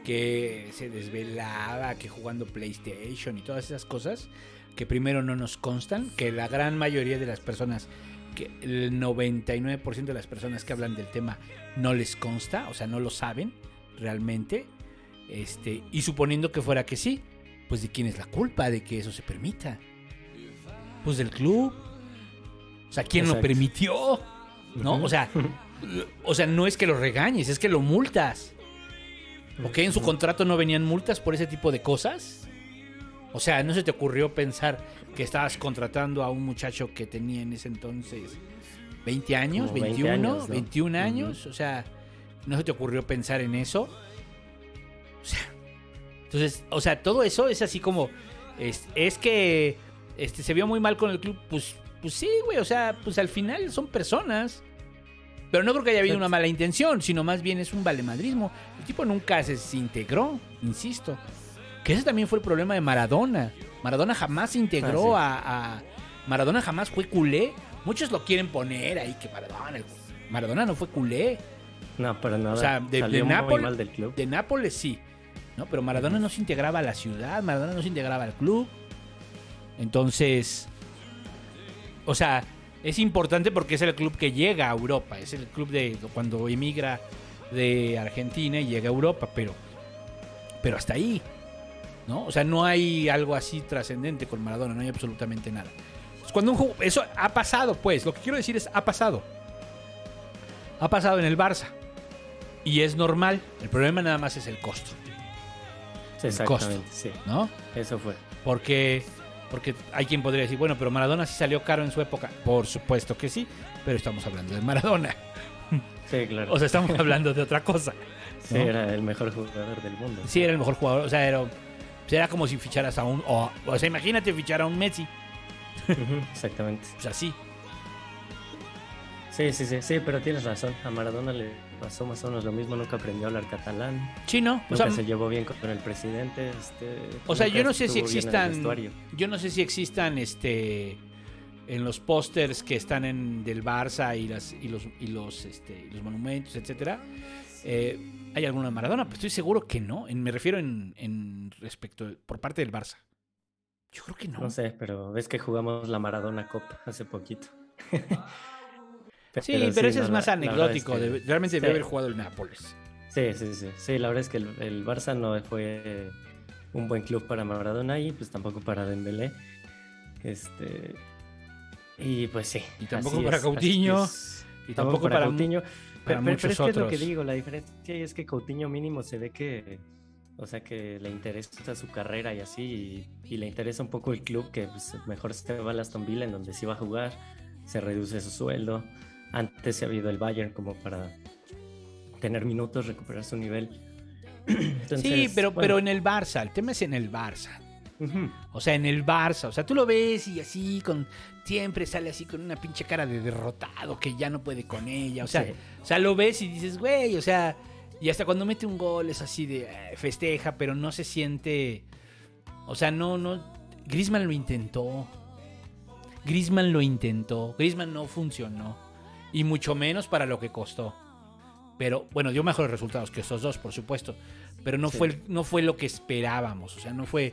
Speaker 5: que se desvelaba, que jugando PlayStation y todas esas cosas, que primero no nos constan, que la gran mayoría de las personas, que el 99% de las personas que hablan del tema no les consta, o sea, no lo saben realmente, este, y suponiendo que fuera que sí, pues de quién es la culpa de que eso se permita. Pues del club. O sea, ¿quién lo permitió? ¿No? O sea, o sea, no es que lo regañes, es que lo multas. ¿Ok? En su contrato no venían multas por ese tipo de cosas. O sea, ¿no se te ocurrió pensar que estabas contratando a un muchacho que tenía en ese entonces 20 años,
Speaker 6: Como 20
Speaker 5: 21,
Speaker 6: años, ¿no?
Speaker 5: 21
Speaker 6: Ujú.
Speaker 5: años? O sea, ¿no se te ocurrió pensar en eso? O sea, entonces, o sea, todo eso es así como, es, es que este, se vio muy mal con el club, pues, pues sí, güey, o sea, pues al final son personas. Pero no creo que haya habido una mala intención, sino más bien es un valemadrismo. El tipo nunca se, integró, insisto. Que ese también fue el problema de Maradona. Maradona jamás se integró
Speaker 6: Ah,
Speaker 5: a, a- Maradona jamás fue culé. Muchos lo quieren poner ahí, que Maradona... el- Maradona no fue culé.
Speaker 6: No, para nada.
Speaker 5: O sea, de, Nápoles,
Speaker 6: mal del club.
Speaker 5: de Nápoles sí, ¿no? Pero Maradona no se integraba a la ciudad, Maradona no se integraba al club. Entonces, o sea, es importante porque es el club que llega a Europa, es el club de cuando emigra de Argentina y llega a Europa, pero, pero hasta ahí, ¿no? O sea, no hay algo así trascendente con Maradona, no hay absolutamente nada. Entonces, Cuando un eso ha pasado, pues, lo que quiero decir es ha pasado. Ha pasado en el Barça. Y es normal. El problema nada más es el costo,
Speaker 6: Exactamente, sí.
Speaker 5: ¿no?
Speaker 6: Eso fue.
Speaker 5: Porque, porque hay quien podría decir, bueno, pero Maradona sí salió caro en su época. Por supuesto que sí, pero estamos hablando de Maradona.
Speaker 6: Sí, claro.
Speaker 5: O sea, estamos hablando de otra cosa.
Speaker 6: sí, era el mejor jugador del mundo.
Speaker 5: Sí, era el mejor jugador. O sea, era, era como si ficharas a un... O, o sea, imagínate fichar a un Messi.
Speaker 6: Exactamente.
Speaker 5: O sea, sí.
Speaker 6: Sí, sí, sí, sí, pero tienes razón. A Maradona le pasó más o menos lo mismo. Nunca aprendió a hablar catalán.
Speaker 5: Sí, ¿no? O
Speaker 6: Nunca
Speaker 5: sea,
Speaker 6: se llevó bien con el presidente. Este,
Speaker 5: O sea, yo no sé si existan. Yo no sé si existan este. En los pósters que están en del Barça y las y los y los este los monumentos, etcétera. eh, ¿Hay alguna de Maradona? Pues estoy seguro que no. En- me refiero en, en respecto por parte del Barça. Yo creo que no.
Speaker 6: No sé, pero ves que jugamos la Maradona Cup hace poquito.
Speaker 5: sí, pero, ese
Speaker 6: no,
Speaker 5: es más
Speaker 6: la
Speaker 5: anecdótico.
Speaker 6: es que-
Speaker 5: debe- realmente
Speaker 6: sí.
Speaker 5: debe haber jugado el Nápoles.
Speaker 6: Sí, sí, sí. Sí, la verdad es que el, el Barça no fue un buen club para Maradona y pues tampoco para Dembélé. Este y pues sí.
Speaker 5: Y tampoco para
Speaker 6: es,
Speaker 5: Coutinho,
Speaker 6: es.
Speaker 5: Y tampoco para,
Speaker 6: Coutinho.
Speaker 5: para
Speaker 6: Pero, pero- pero es que es lo que digo, la diferencia es que Coutinho mínimo se ve que, o sea, que le interesa su carrera y así, y, y le interesa un poco el club, que pues, mejor se va al Aston Villa, en donde sí va a jugar, se reduce su sueldo. Antes se ha habido el Bayern como para tener minutos, recuperar su nivel. Entonces,
Speaker 5: sí, pero,
Speaker 6: bueno,
Speaker 5: pero en el Barça. El tema es en el Barça. O sea, en el Barça. O sea, tú lo ves y así con. Siempre sale así con una pinche cara de derrotado que ya no puede con ella. O sea,
Speaker 6: Sí.
Speaker 5: o sea lo ves y dices, güey, o sea. Y hasta cuando mete un gol es así de eh, festeja, pero no se siente. O sea, no, no. Grisman lo intentó. Grisman lo intentó. Grisman no funcionó. Y mucho menos para lo que costó. Pero bueno, dio mejores resultados que estos dos, por supuesto. Pero no,
Speaker 6: Sí.
Speaker 5: fue, no fue lo que esperábamos. O sea, no fue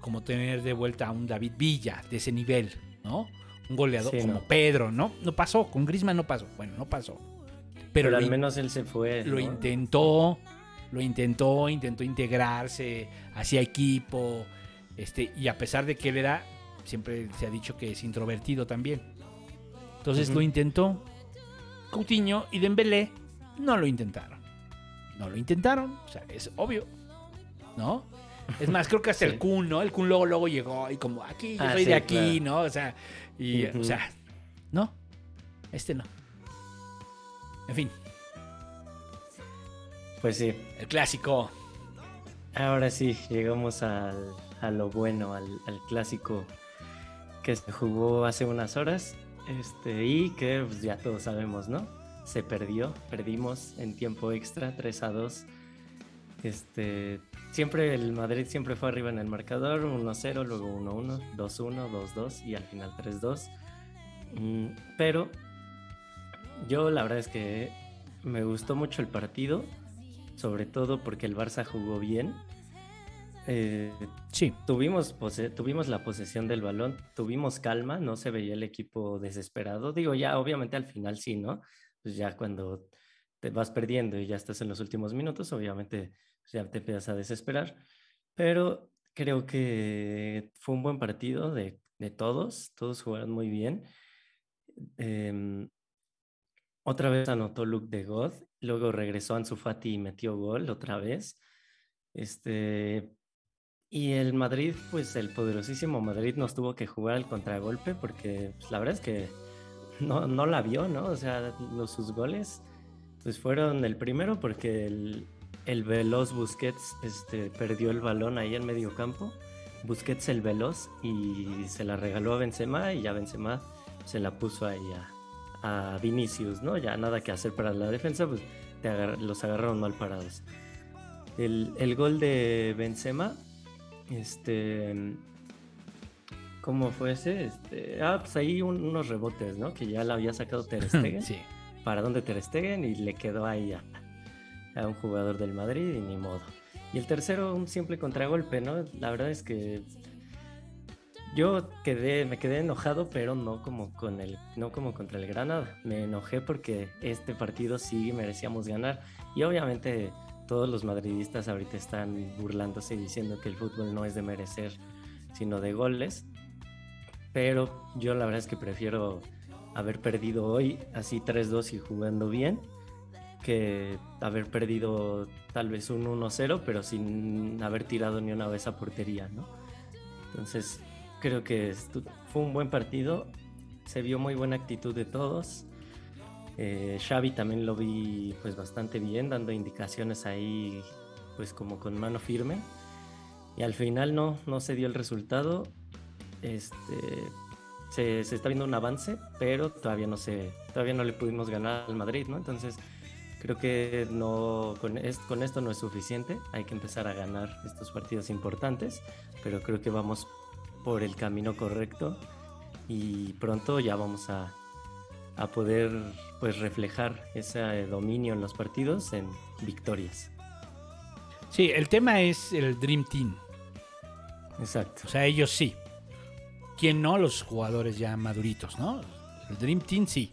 Speaker 5: como tener de vuelta a un David Villa de ese nivel, ¿no? un goleador
Speaker 6: Sí,
Speaker 5: como
Speaker 6: no.
Speaker 5: Pedro, ¿no? No pasó, con Griezmann no pasó. Bueno, no pasó. Pero,
Speaker 6: al menos él se fue.
Speaker 5: lo
Speaker 6: ¿no?
Speaker 5: intentó, lo intentó, intentó integrarse, hacía equipo, este, y a pesar de que él era, siempre se ha dicho que es introvertido también. Entonces lo intentó. Coutinho y Dembélé no lo intentaron. No lo intentaron, o sea, es obvio, ¿no? Es más, creo que hasta
Speaker 6: Sí.
Speaker 5: el Kun, ¿no? El Kun luego, luego llegó y como, aquí, yo
Speaker 6: Ah,
Speaker 5: soy
Speaker 6: sí,
Speaker 5: de aquí,
Speaker 6: claro.
Speaker 5: ¿no? O sea, y, o sea, no, este no. En fin,
Speaker 6: Pues sí.
Speaker 5: el clásico.
Speaker 6: Ahora sí, llegamos al, a lo bueno, al, al clásico que se jugó hace unas horas. Este, y que pues, ya todos sabemos, ¿no? Se perdió, perdimos en tiempo extra, 3 a 2. Este, siempre el Madrid siempre fue arriba en el marcador, 1-0, luego 1-1, 2-1, 2-2 y al final 3-2. Mm, pero yo la verdad es que me gustó mucho el partido, sobre todo porque el Barça jugó bien. Eh,
Speaker 5: Sí.
Speaker 6: tuvimos, pose- tuvimos la posesión del balón, tuvimos calma, no se veía el equipo desesperado. Digo, ya obviamente al final sí, ¿no? Pues ya cuando te vas perdiendo y ya estás en los últimos minutos, obviamente pues ya te empiezas a desesperar. Pero creo que fue un buen partido de, de todos, todos jugaron muy bien. Em, otra vez anotó Luke de God, luego regresó Ansu Fati y metió gol otra vez. Este, y el Madrid, pues el poderosísimo Madrid nos tuvo que jugar al contragolpe porque pues, la verdad es que no, no la vio, ¿no? O sea, los, sus goles pues fueron el primero porque el, el veloz Busquets este, perdió el balón ahí en medio campo. Busquets el veloz y se la regaló a Benzema y ya Benzema se la puso ahí a, a Vinicius, ¿no? Ya nada que hacer para la defensa, pues te los agarraron mal parados. El, el gol de Benzema, este... ¿Cómo fue ese? Este, ah, pues ahí un- unos rebotes, ¿no? Que ya la había sacado Ter Stegen.
Speaker 5: Sí.
Speaker 6: para donde Ter Stegen y le quedó ahí a, a un jugador del Madrid y ni modo. Y el tercero, un simple contragolpe, ¿no? La verdad es que yo quedé, me quedé enojado, pero no como con el, no como contra el Granada. Me enojé porque este partido sí merecíamos ganar. Y obviamente todos los madridistas ahorita están burlándose y diciendo que el fútbol no es de merecer, sino de goles. Pero yo la verdad es que prefiero haber perdido hoy así 3-2 y jugando bien que haber perdido tal vez un 1-0 pero sin haber tirado ni una vez a portería, ¿no? Entonces creo que fue un buen partido, se vio muy buena actitud de todos. Eh, Xavi también lo vi pues bastante bien, dando indicaciones ahí pues como con mano firme. Y al final no, no se dio el resultado. Este, se, se está viendo un avance, pero todavía no se, todavía no le pudimos ganar al Madrid, ¿no? Entonces creo que no con, es- con esto no es suficiente. Hay que empezar a ganar estos partidos importantes, pero creo que vamos por el camino correcto y pronto ya vamos a, a poder pues reflejar ese dominio en los partidos en victorias.
Speaker 5: Sí, el tema es el Dream Team.
Speaker 6: Exacto.
Speaker 5: O sea, ellos sí. ¿Quién no? Los jugadores ya maduritos, ¿no? El Dream Team sí.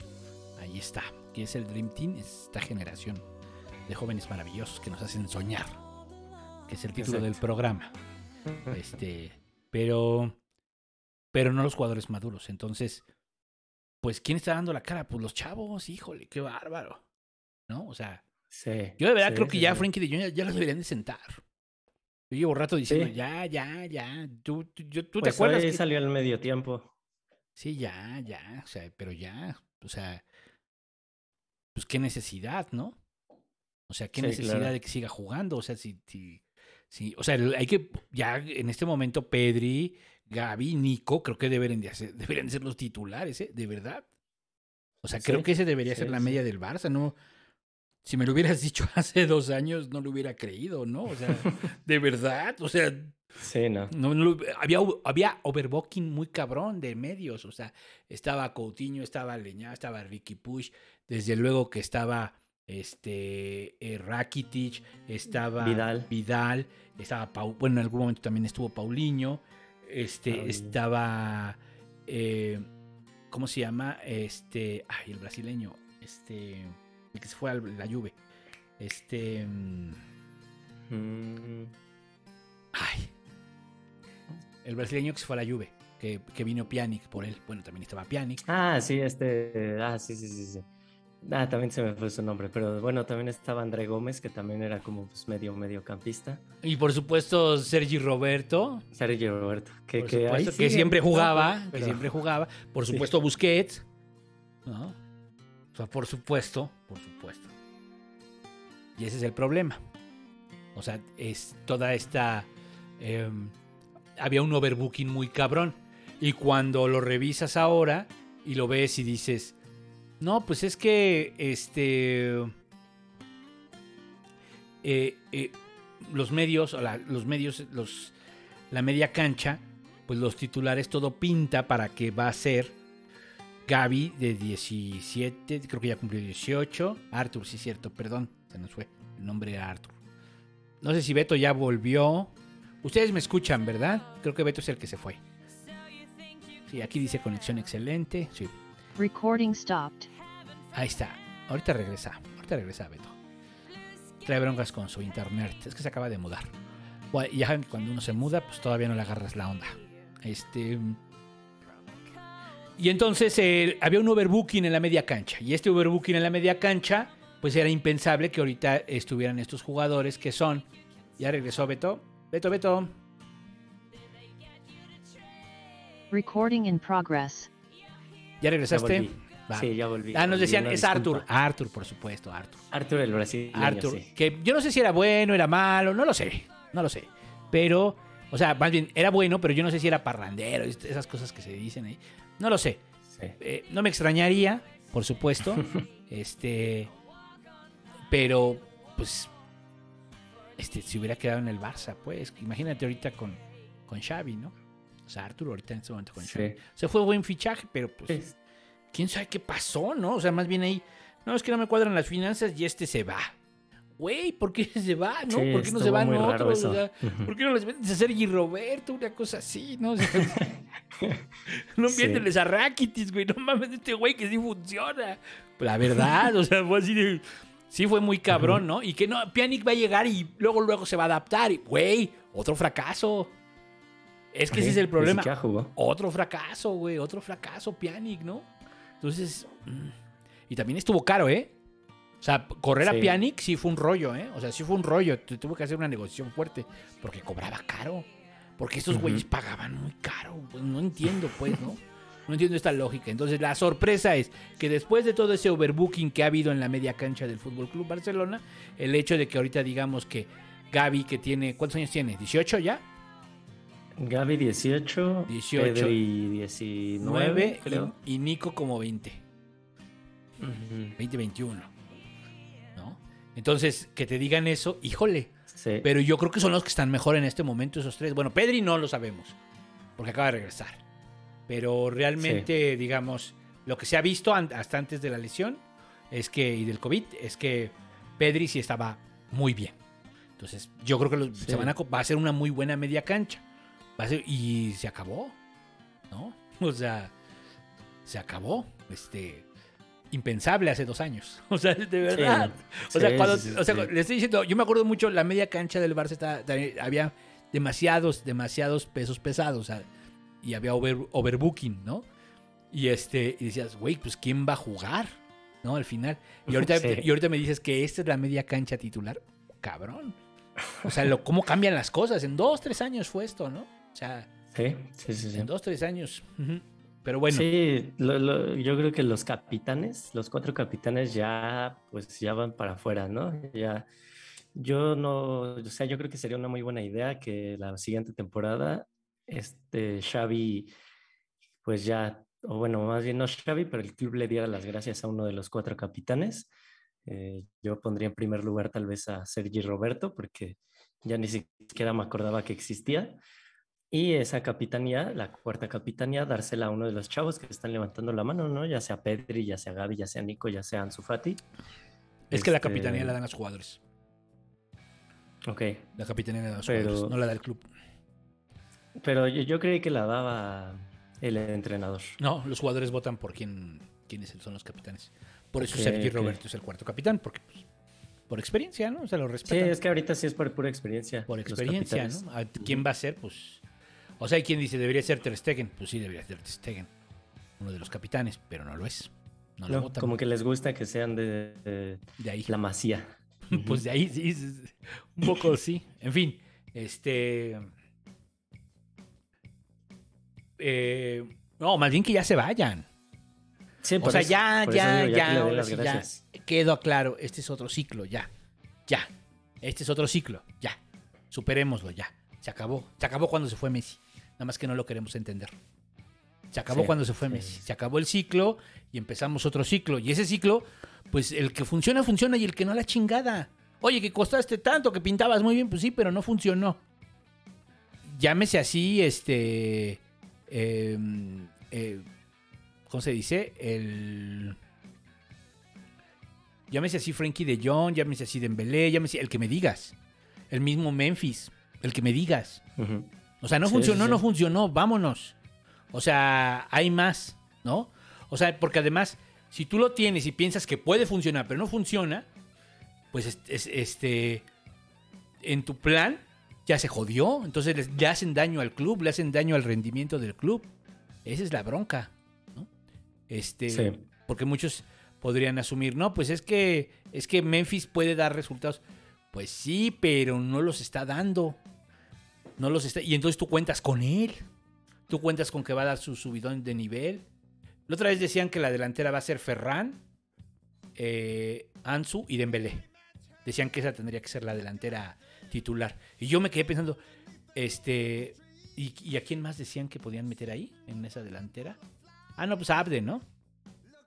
Speaker 5: Ahí está. ¿Qué es el Dream Team? Es esta generación de jóvenes maravillosos que nos hacen soñar. Que es el título
Speaker 6: Exacto.
Speaker 5: del programa. Este, pero pero no los jugadores maduros. Entonces, pues ¿quién está dando la cara? Pues los chavos, híjole, qué bárbaro. ¿No? O sea,
Speaker 6: Sí,
Speaker 5: yo de verdad
Speaker 6: sí,
Speaker 5: creo que
Speaker 6: sí,
Speaker 5: ya. Frankie de Jong ya, los deberían de sentar. Yo llevo rato diciendo, ya, ya, ya. ¿Tú, tú, yo- ¿tú te
Speaker 6: Pues
Speaker 5: acuerdas?
Speaker 6: hoy
Speaker 5: que-
Speaker 6: salió al medio tiempo.
Speaker 5: Sí, ya, ya, o sea, pero ya, o sea, pues qué necesidad, ¿no? O sea, qué necesidad
Speaker 6: claro.
Speaker 5: de que siga jugando, o sea, si, si, si, o sea, hay que, ya en este momento Pedri, Gaby, Nico, creo que deberían de, hacer, deberían de ser los titulares, ¿eh? De verdad. O sea, creo que ese debería
Speaker 6: sí,
Speaker 5: ser la
Speaker 6: sí.
Speaker 5: media del Barça, ¿no? Si me lo hubieras dicho hace dos años, no lo hubiera creído, ¿no? O sea, de verdad, o sea,
Speaker 6: Sí, no.
Speaker 5: no, no, había, había overbooking muy cabrón de medios. O sea, estaba Coutinho, estaba Leñá, estaba Ricky Push. Desde luego que estaba este eh, Rakitic, estaba
Speaker 6: Vidal.
Speaker 5: Vidal, estaba Pau, bueno, en algún momento también estuvo Paulinho. Este,
Speaker 6: Paulinho.
Speaker 5: estaba. eh, ¿cómo se llama? Este, ay, el brasileño, este, el que se fue a la Juve. Este, mm, ay, el brasileño que se fue a la Juve, que, que vino Pjanic por él. Bueno, también estaba Pjanic.
Speaker 6: Ah, sí, este. Ah, sí, sí, sí, sí. Ah, también se me fue su nombre, pero bueno, también estaba André Gómez, que también era como pues, medio mediocampista.
Speaker 5: Y por supuesto Sergi Roberto,
Speaker 6: Sergio Roberto, que,
Speaker 5: por
Speaker 6: que, ahí
Speaker 5: supuesto, que
Speaker 6: sigue,
Speaker 5: siempre jugaba, que siempre jugaba. Por supuesto Busquets, ¿no? O sea, por supuesto, por supuesto. Y ese es el problema. O sea, es toda esta... em, había un overbooking muy cabrón. Y cuando lo revisas ahora y lo ves y dices, no, pues es que este... eh, eh, los medios, la- los medios, la media cancha, pues los titulares todo pinta para que va a ser Gaby de 17, creo que ya cumplió 18. Arthur, sí, cierto, perdón, se nos fue. El nombre era Arthur. No sé si Beto ya volvió. Ustedes me escuchan, ¿verdad? Creo que Beto es el que se fue. Sí, aquí dice conexión excelente. Sí,
Speaker 7: Recording stopped.
Speaker 5: ahí está. Ahorita regresa. Ahorita regresa Beto. Trae broncas con su internet. Es que se acaba de mudar. Bueno, y ya saben que cuando uno se muda, pues todavía no le agarras la onda. Este. Y entonces eh, había un overbooking en la media cancha. Y este overbooking en la media cancha, pues era impensable que ahorita estuvieran estos jugadores que son. Ya regresó Beto. Beto, Beto.
Speaker 7: Recording in progress.
Speaker 5: ¿Ya regresaste? Va.
Speaker 6: Sí, ya volví.
Speaker 5: Ah, nos decían, es. Arthur. Arthur, por supuesto, Arthur.
Speaker 6: Arthur el brasileño,
Speaker 5: Arthur,
Speaker 6: sí.
Speaker 5: que yo no sé si era bueno, era malo, no lo sé, no lo sé. Pero, o sea, más bien, era bueno, pero yo no sé si era parrandero, esas cosas que se dicen ahí. No lo sé.
Speaker 6: Sí.
Speaker 5: Eh, no me extrañaría, por supuesto. este. Pero, pues. Este, si hubiera quedado en el Barça, pues. Imagínate ahorita con, con Xavi, ¿no? O sea, Arthur ahorita en este momento con.
Speaker 6: Sí.
Speaker 5: Se fue buen fichaje, pero pues quién sabe qué pasó, ¿no? O sea, más bien ahí, no, es que no me cuadran las finanzas y este se va. Güey, ¿por qué se va, no?
Speaker 6: Sí,
Speaker 5: ¿Por qué no se van otros? O sea. ¿Por qué no les vendes a Sergi Roberto? Una cosa así, ¿no? O sea, no
Speaker 6: Sí.
Speaker 5: viéndoles a Rakitic, güey. No mames, este güey que sí funciona. La verdad, o sea, fue así de... Sí fue muy cabrón, ¿no? Y que no, Pjanic va a llegar y luego, luego se va a adaptar. Y, güey, otro fracaso. Es que ese es el problema.
Speaker 6: jugó.
Speaker 5: Otro fracaso, güey, otro fracaso, Pjanic, ¿no? Entonces, mm, y también estuvo caro, ¿eh? O sea, correr a
Speaker 6: Sí.
Speaker 5: Pjanic sí fue un rollo, ¿eh? O sea, sí fue un rollo. Tu- Tuvo que hacer una negociación fuerte porque cobraba caro. Porque estos güeyes pagaban muy caro. Pues no entiendo, pues, ¿no? No entiendo esta lógica. Entonces, la sorpresa es que después de todo ese overbooking que ha habido en la media cancha del Fútbol Club Barcelona, el hecho de que ahorita digamos que Gaby, que tiene. ¿Cuántos años tiene? ¿18 ya?
Speaker 6: Gaby 18,
Speaker 5: 18.
Speaker 6: Pedri 19,
Speaker 5: 9
Speaker 6: creo.
Speaker 5: y, y Nico como 20.
Speaker 6: Ujú.
Speaker 5: 20, 21. ¿No? Entonces, que te digan eso, híjole.
Speaker 6: Sí.
Speaker 5: Pero yo creo que son los que están mejor en este momento, esos tres. Bueno, Pedri no lo sabemos, porque acaba de regresar. Pero realmente, digamos, lo que se ha visto hasta antes de la lesión es que, y del COVID, es que Pedri sí estaba muy bien. Entonces, yo creo que los-
Speaker 6: Sí.
Speaker 5: se van a, va a ser una muy buena media cancha. Y se acabó, ¿no? O sea, se acabó. Este, impensable hace dos años. O sea, de verdad.
Speaker 6: Sí,
Speaker 5: O sea,
Speaker 6: sí,
Speaker 5: cuando,
Speaker 6: sí,
Speaker 5: o sea, le estoy diciendo, yo me acuerdo mucho, la media cancha del Barça estaba- también había demasiados, demasiados pesos pesados, o sea, y había over- overbooking, ¿no? Y este, y decías, güey, pues ¿quién va a jugar? ¿No? Al final. Y ahorita, y ahorita me dices que esta es la media cancha titular. Cabrón. O sea, lo, cómo cambian las cosas. En dos, tres años fue esto, ¿no? O sea,
Speaker 6: Sí, sí, sí.
Speaker 5: en dos, tres años. Ujú. Pero bueno.
Speaker 6: Sí, lo- lo- yo creo que los capitanes, los cuatro capitanes ya, pues ya van para afuera, ¿no? Ya, yo no, o sea, yo creo que sería una muy buena idea que la siguiente temporada, este Xavi, pues ya, o bueno, más bien no Xavi, pero el club le diera las gracias a uno de los cuatro capitanes. Eh, yo pondría en primer lugar tal vez a Sergi Roberto, porque ya ni siquiera me acordaba que existía. Y esa capitanía, la cuarta capitanía, dársela a uno de los chavos que están levantando la mano, ¿no? Ya sea Pedri, ya sea Gaby, ya sea Nico, ya sea Ansu Fati.
Speaker 5: Es que la
Speaker 6: Este,
Speaker 5: capitanía la dan los jugadores.
Speaker 6: Ok,
Speaker 5: La capitanía la dan los
Speaker 6: Pero-
Speaker 5: jugadores, no la da el club.
Speaker 6: pero yo, yo creí que la daba El entrenador.
Speaker 5: No, los jugadores votan por quién, quiénes son los capitanes. Por eso
Speaker 6: Ok,
Speaker 5: Sergio
Speaker 6: ok.
Speaker 5: Roberto es el cuarto capitán, porque pues, por experiencia, ¿no? Se lo
Speaker 6: Sí,
Speaker 5: respetan.
Speaker 6: es que ahorita sí es por pura experiencia.
Speaker 5: por
Speaker 6: los
Speaker 5: experiencia. ¿no? ¿A ¿Quién va a ser? Pues. O sea, hay quien dice debería ser Ter Stegen. Pues sí, debería ser Ter Stegen. Uno de los capitanes, pero no lo es. No, lo votan.
Speaker 6: como que les gusta que sean de, de
Speaker 5: De ahí.
Speaker 6: la masía.
Speaker 5: Pues de ahí sí, un poco sí. En fin, este. eh, no, más bien que ya se vayan.
Speaker 6: Sí,
Speaker 5: O sea,
Speaker 6: eso-
Speaker 5: ya, ya,
Speaker 6: digo,
Speaker 5: ya,
Speaker 6: que las
Speaker 5: ya quedó claro. Este es otro ciclo, ya. Ya. Este es otro ciclo, ya. Superémoslo, ya. Se acabó. Se acabó cuando se fue Messi. Nada más que no lo queremos entender. Se acabó
Speaker 6: Sí,
Speaker 5: cuando se fue
Speaker 6: sí.
Speaker 5: Messi. Se acabó el ciclo y empezamos otro ciclo. Y ese ciclo, pues el que funciona, funciona y el que no, la chingada. Oye, que costaste tanto, que pintabas muy bien, pues sí, pero no funcionó. Llámese así, este. eh, eh, ¿Cómo se dice? El. Llámese así Frankie de Jong, llámese así Dembélé, llámese el que me digas. El mismo Memphis, el que me digas.
Speaker 6: Ujú.
Speaker 5: O sea, no
Speaker 6: Sí,
Speaker 5: funcionó,
Speaker 6: sí,
Speaker 5: no funcionó, vámonos. O sea, hay más, ¿no? O sea, porque además, si tú lo tienes y piensas que puede funcionar, pero no funciona, pues es- es- este, en tu plan ya se jodió. Entonces les- le hacen daño al club, le hacen daño al rendimiento del club. Esa es la bronca, ¿no? Este,
Speaker 6: Sí.
Speaker 5: porque muchos podrían asumir, no, pues es que es que Memphis puede dar resultados. Pues sí, pero no los está dando. No los está. Y entonces tú cuentas con él. Tú cuentas con que va a dar su subidón de nivel. La otra vez decían que la delantera va a ser Ferran, eh, Ansu y Dembélé. Decían que esa tendría que ser la delantera titular. Y yo me quedé pensando, este, ¿y, y a quién más decían que podían meter ahí en esa delantera? Ah, no, pues a Abde, ¿no?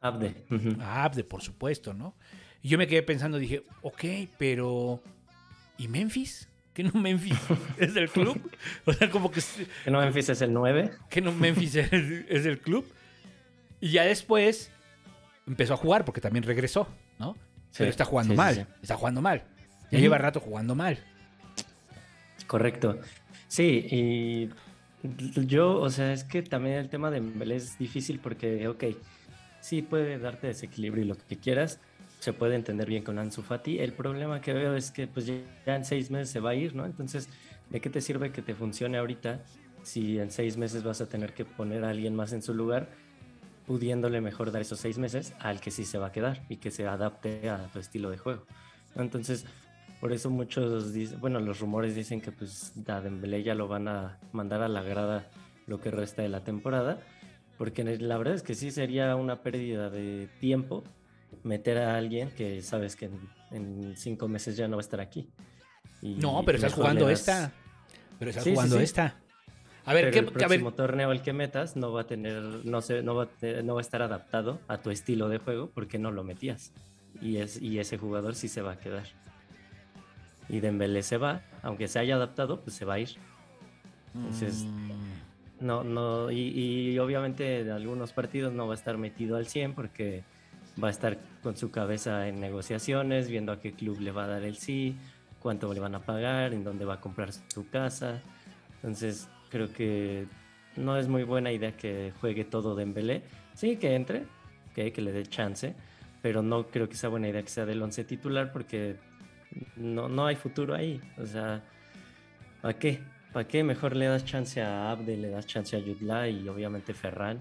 Speaker 6: Abde.
Speaker 5: A Abde, por supuesto, ¿no? Y yo me quedé pensando, dije, ok, pero ¿y Memphis? ¿Qué no Memphis es del club? O sea, como que
Speaker 6: Que no Memphis es el 9.
Speaker 5: que no Memphis es, es del club. Y ya después empezó a jugar porque también regresó, ¿no?
Speaker 6: Sí,
Speaker 5: Pero está jugando
Speaker 6: sí,
Speaker 5: mal,
Speaker 6: sí.
Speaker 5: está jugando mal. Ya lleva rato jugando mal.
Speaker 6: Correcto. Sí, y yo, o sea, es que también el tema de Mbele es difícil porque, ok, sí puede darte desequilibrio y lo que quieras, se puede entender bien con Ansu Fati. El problema que veo es que pues ya en seis meses se va a ir, ¿no? Entonces, ¿de qué te sirve que te funcione ahorita si en seis meses vas a tener que poner a alguien más en su lugar, pudiéndole mejor dar esos seis meses al que sí se va a quedar y que se adapte a tu estilo de juego? Entonces, por eso muchos dicen, bueno, los rumores dicen que pues a Dembélé ya lo van a mandar a la grada lo que resta de la temporada, porque la verdad es que sí sería una pérdida de tiempo meter a alguien que sabes que en, en cinco meses ya no va a estar aquí. Y
Speaker 5: No, pero estás jugando
Speaker 6: das-
Speaker 5: esta. Pero estás
Speaker 6: Sí, sí,
Speaker 5: jugando
Speaker 6: sí.
Speaker 5: esta. A ver,
Speaker 6: pero
Speaker 5: ¿qué,
Speaker 6: el
Speaker 5: a ver,
Speaker 6: próximo torneo el que metas no va a tener, no sé, no va a, no va a estar adaptado a tu estilo de juego porque no lo metías. Y, es, y ese jugador sí se va a quedar. Y Dembélé se va, aunque se haya adaptado, pues se va a ir. Entonces,
Speaker 5: Mm,
Speaker 6: no, no, y, y obviamente en algunos partidos no va a estar metido al 100 porque va a estar con su cabeza en negociaciones, viendo a qué club le va a dar el sí, cuánto le van a pagar, en dónde va a comprar su casa. Entonces, creo que no es muy buena idea que juegue todo Dembélé. Sí, que entre, que le dé chance, pero no creo que sea buena idea que sea del 11 titular porque no, no hay futuro ahí. O sea, ¿para qué? ¿Para qué? Mejor le das chance a Abde, le das chance a Yudla y obviamente Ferran.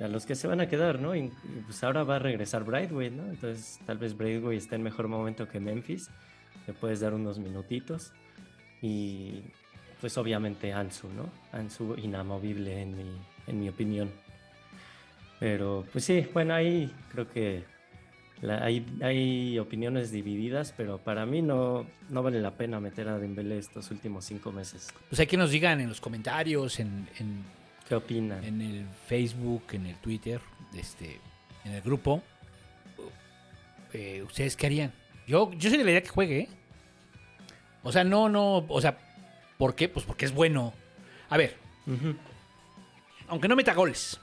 Speaker 6: A los que se van a quedar, ¿no? Y, pues ahora va a regresar Brightway, ¿no? Entonces tal vez Brightway está en mejor momento que Memphis. Le puedes dar unos minutitos. Y pues obviamente Ansu, ¿no? Ansu inamovible en mi, en mi opinión. Pero pues sí, bueno, ahí creo que la- hay, hay opiniones divididas, pero para mí no, no vale la pena meter a Dembélé estos últimos cinco meses.
Speaker 5: pues hay que nos digan en los comentarios, en, en,
Speaker 6: ¿Qué opinan?
Speaker 5: en el Facebook, en el Twitter, este, en el grupo. eh, ¿Ustedes qué harían? Yo, yo soy de la idea que juegue, ¿eh? O sea, no, no, o sea, ¿por qué? Pues porque es bueno. A ver, aunque no meta goles,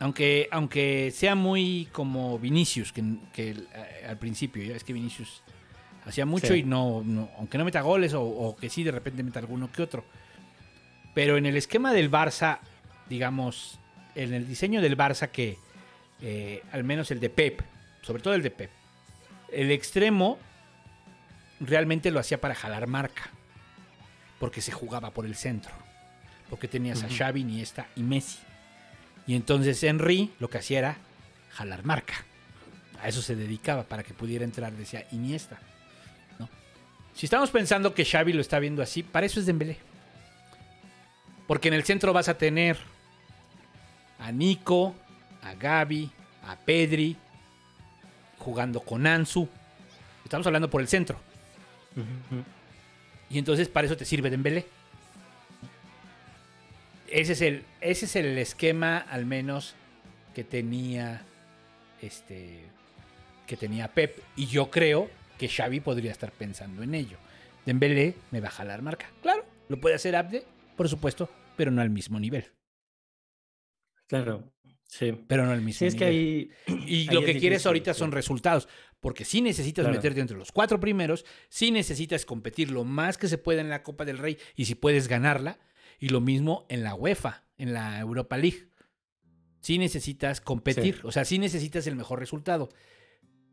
Speaker 5: aunque, aunque sea muy como Vinicius, que, eh, al principio, ya es que Vinicius hacía mucho
Speaker 6: Sí.
Speaker 5: y no, no- aunque no meta goles o, o que sí de repente meta alguno que otro. Pero en el esquema del Barça, digamos, en el diseño del Barça que, eh, al menos el de Pep, sobre todo el de Pep, el extremo realmente lo hacía para jalar marca, porque se jugaba por el centro, porque tenías a. Xavi, Iniesta y Messi. Y entonces Henry lo que hacía era jalar marca. A eso se dedicaba para que pudiera entrar, decía Iniesta. ¿no? Si estamos pensando que Xavi lo está viendo así, para eso es Dembélé. Porque en el centro vas a tener a Nico, a Gaby, a Pedri, jugando con Ansu. Estamos hablando por el centro. Y entonces para eso te sirve Dembélé. Ese es el, ese es el esquema, al menos, que tenía este que tenía Pep. Y yo creo que Xavi podría estar pensando en ello. Dembélé me va a jalar marca. Claro, lo puede hacer Abde, por supuesto, pero no al mismo nivel.
Speaker 6: Claro, sí.
Speaker 5: Pero no al mismo
Speaker 6: Sí, es que ahí.
Speaker 5: Y
Speaker 6: ahí
Speaker 5: lo que quieres ahorita
Speaker 6: sí.
Speaker 5: son resultados. Porque sí necesitas
Speaker 6: Claro.
Speaker 5: meterte entre los cuatro primeros, sí necesitas competir lo más que se pueda en la Copa del Rey y si puedes ganarla. Y lo mismo en la UEFA, en la Europa League. Sí necesitas competir,
Speaker 6: Sí.
Speaker 5: o sea, sí necesitas el mejor resultado.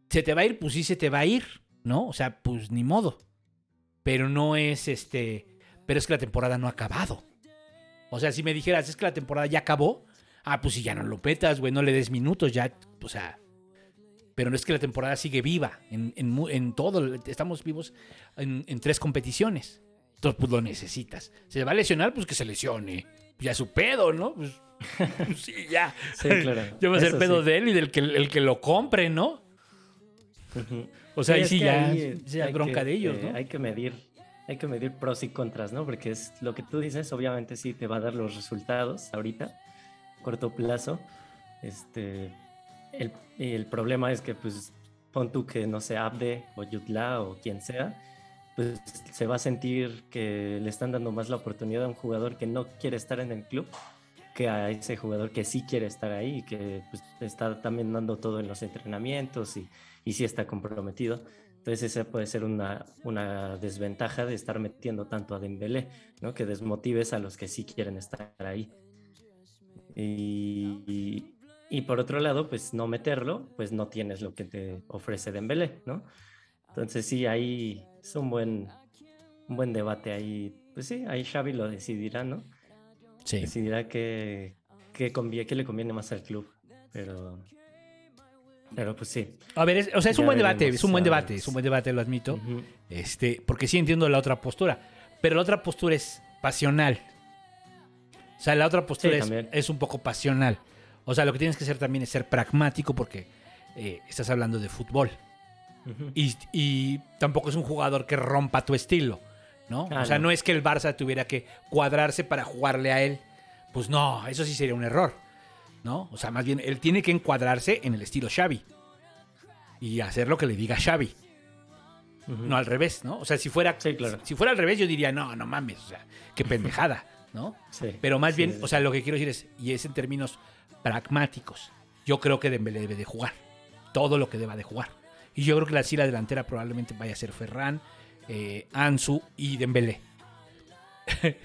Speaker 5: ¿Se te va a ir? Pues sí se te va a ir, ¿no? O sea, pues ni modo. Pero no es este. Pero es que la temporada no ha acabado. O sea, si me dijeras, es que la temporada ya acabó. Ah, pues si ya no lo petas, güey, no le des minutos, ya. O sea. Pero no es que la temporada sigue viva en, en todo. Estamos vivos en, en tres competiciones. Entonces, pues lo necesitas. ¿Se va a lesionar? Pues que se lesione. Ya su pedo, ¿no? Pues, pues sí, ya.
Speaker 6: Sí, claro.
Speaker 5: Yo voy a ser pedo
Speaker 6: sí.
Speaker 5: de él y del que, el que lo compre, ¿no? O sea, ahí sí ya
Speaker 6: ahí, eh,
Speaker 5: sea
Speaker 6: hay
Speaker 5: bronca
Speaker 6: que,
Speaker 5: de ellos,
Speaker 6: eh,
Speaker 5: ¿no?
Speaker 6: Hay que medir, hay que medir pros y contras, ¿no? Porque es lo que tú dices, obviamente sí te va a dar los resultados ahorita, corto plazo. Este, el, el problema es que, pues, pon tú que no sé, Abde o Yutla o quien sea, pues se va a sentir que le están dando más la oportunidad a un jugador que no quiere estar en el club que a ese jugador que sí quiere estar ahí y que pues, está también dando todo en los entrenamientos y, y sí está comprometido. Entonces esa puede ser una, una desventaja de estar metiendo tanto a Dembélé, ¿no? Que desmotives a los que sí quieren estar ahí. Y, y- por otro lado, pues no meterlo, pues no tienes lo que te ofrece Dembélé, ¿no? Entonces sí, ahí es un buen, un buen debate ahí. Pues sí, ahí Xavi lo decidirá, ¿no?
Speaker 5: Sí.
Speaker 6: decidirá qué, qué, convie- qué le conviene más al club. Pero, pero pues sí.
Speaker 5: A ver, es- o sea, es un buen debate, es un buen debate, es un buen debate, lo admito. Este, porque sí entiendo la otra postura, pero la otra postura es pasional. O sea, la otra postura
Speaker 6: Sí,
Speaker 5: es, es un poco pasional. O sea, lo que tienes que hacer también es ser pragmático porque eh, estás hablando de fútbol. Y, y tampoco es un jugador que rompa tu estilo, ¿no?
Speaker 6: Ah,
Speaker 5: o sea, no.
Speaker 6: no.
Speaker 5: es que el Barça tuviera que cuadrarse para jugarle a él. Pues no, eso sí sería un error, ¿no? O sea, más bien, él tiene que encuadrarse en el estilo Xavi. Y hacer lo que le diga Xavi. No al revés, ¿no? O sea, si fuera,
Speaker 6: Sí, claro.
Speaker 5: si fuera al revés, yo diría, no, no mames, o sea, qué pendejada, ¿no?
Speaker 6: Sí,
Speaker 5: Pero más
Speaker 6: sí,
Speaker 5: bien,
Speaker 6: sí,
Speaker 5: o sea, lo que quiero decir es, y es en términos pragmáticos, yo creo que Dembélé debe de jugar, todo lo que deba de jugar. Y yo creo que la delantera probablemente vaya a ser Ferran, eh, Ansu y Dembélé.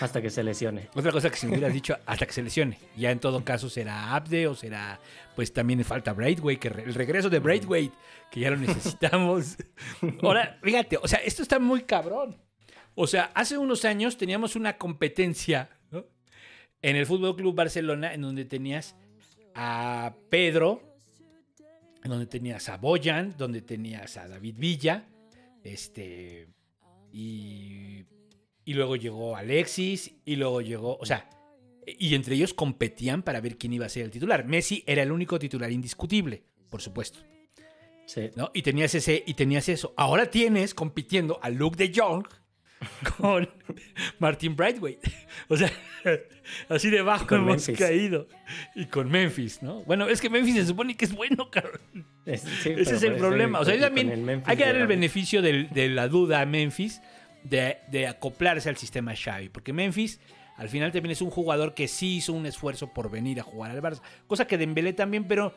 Speaker 6: Hasta que se lesione.
Speaker 5: Otra cosa que si me hubieras dicho, hasta que se lesione. Ya en todo caso será Abde o será, pues también falta Braithwaite, que re- el regreso de Braithwaite, que ya lo necesitamos. Ahora, fíjate, o sea, esto está muy cabrón. O sea, hace unos años teníamos una competencia ¿no? en el Fútbol Club Barcelona en donde tenías a Pedro, en donde tenías a Boyan, donde tenías a David Villa, este, y, y luego llegó Alexis, y luego llegó, o sea, y entre ellos competían para ver quién iba a ser el titular. Messi era el único titular indiscutible, por supuesto.
Speaker 6: Sí.
Speaker 5: ¿no? Y tenías ese, y tenías eso. Ahora tienes compitiendo a Luke de Jong con Martin Brightway. O sea, así debajo
Speaker 6: Con
Speaker 5: hemos
Speaker 6: Memphis.
Speaker 5: caído. Y con Memphis, ¿no? Bueno, es que Memphis se supone que es bueno, cabrón.
Speaker 6: Es- sí,
Speaker 5: Ese es el problema. O sea, también hay que dar
Speaker 6: de
Speaker 5: el beneficio de la duda a Memphis de, de acoplarse al sistema Xavi. Porque Memphis, al final, también es un jugador que sí hizo un esfuerzo por venir a jugar al Barça. Cosa que Dembélé también, pero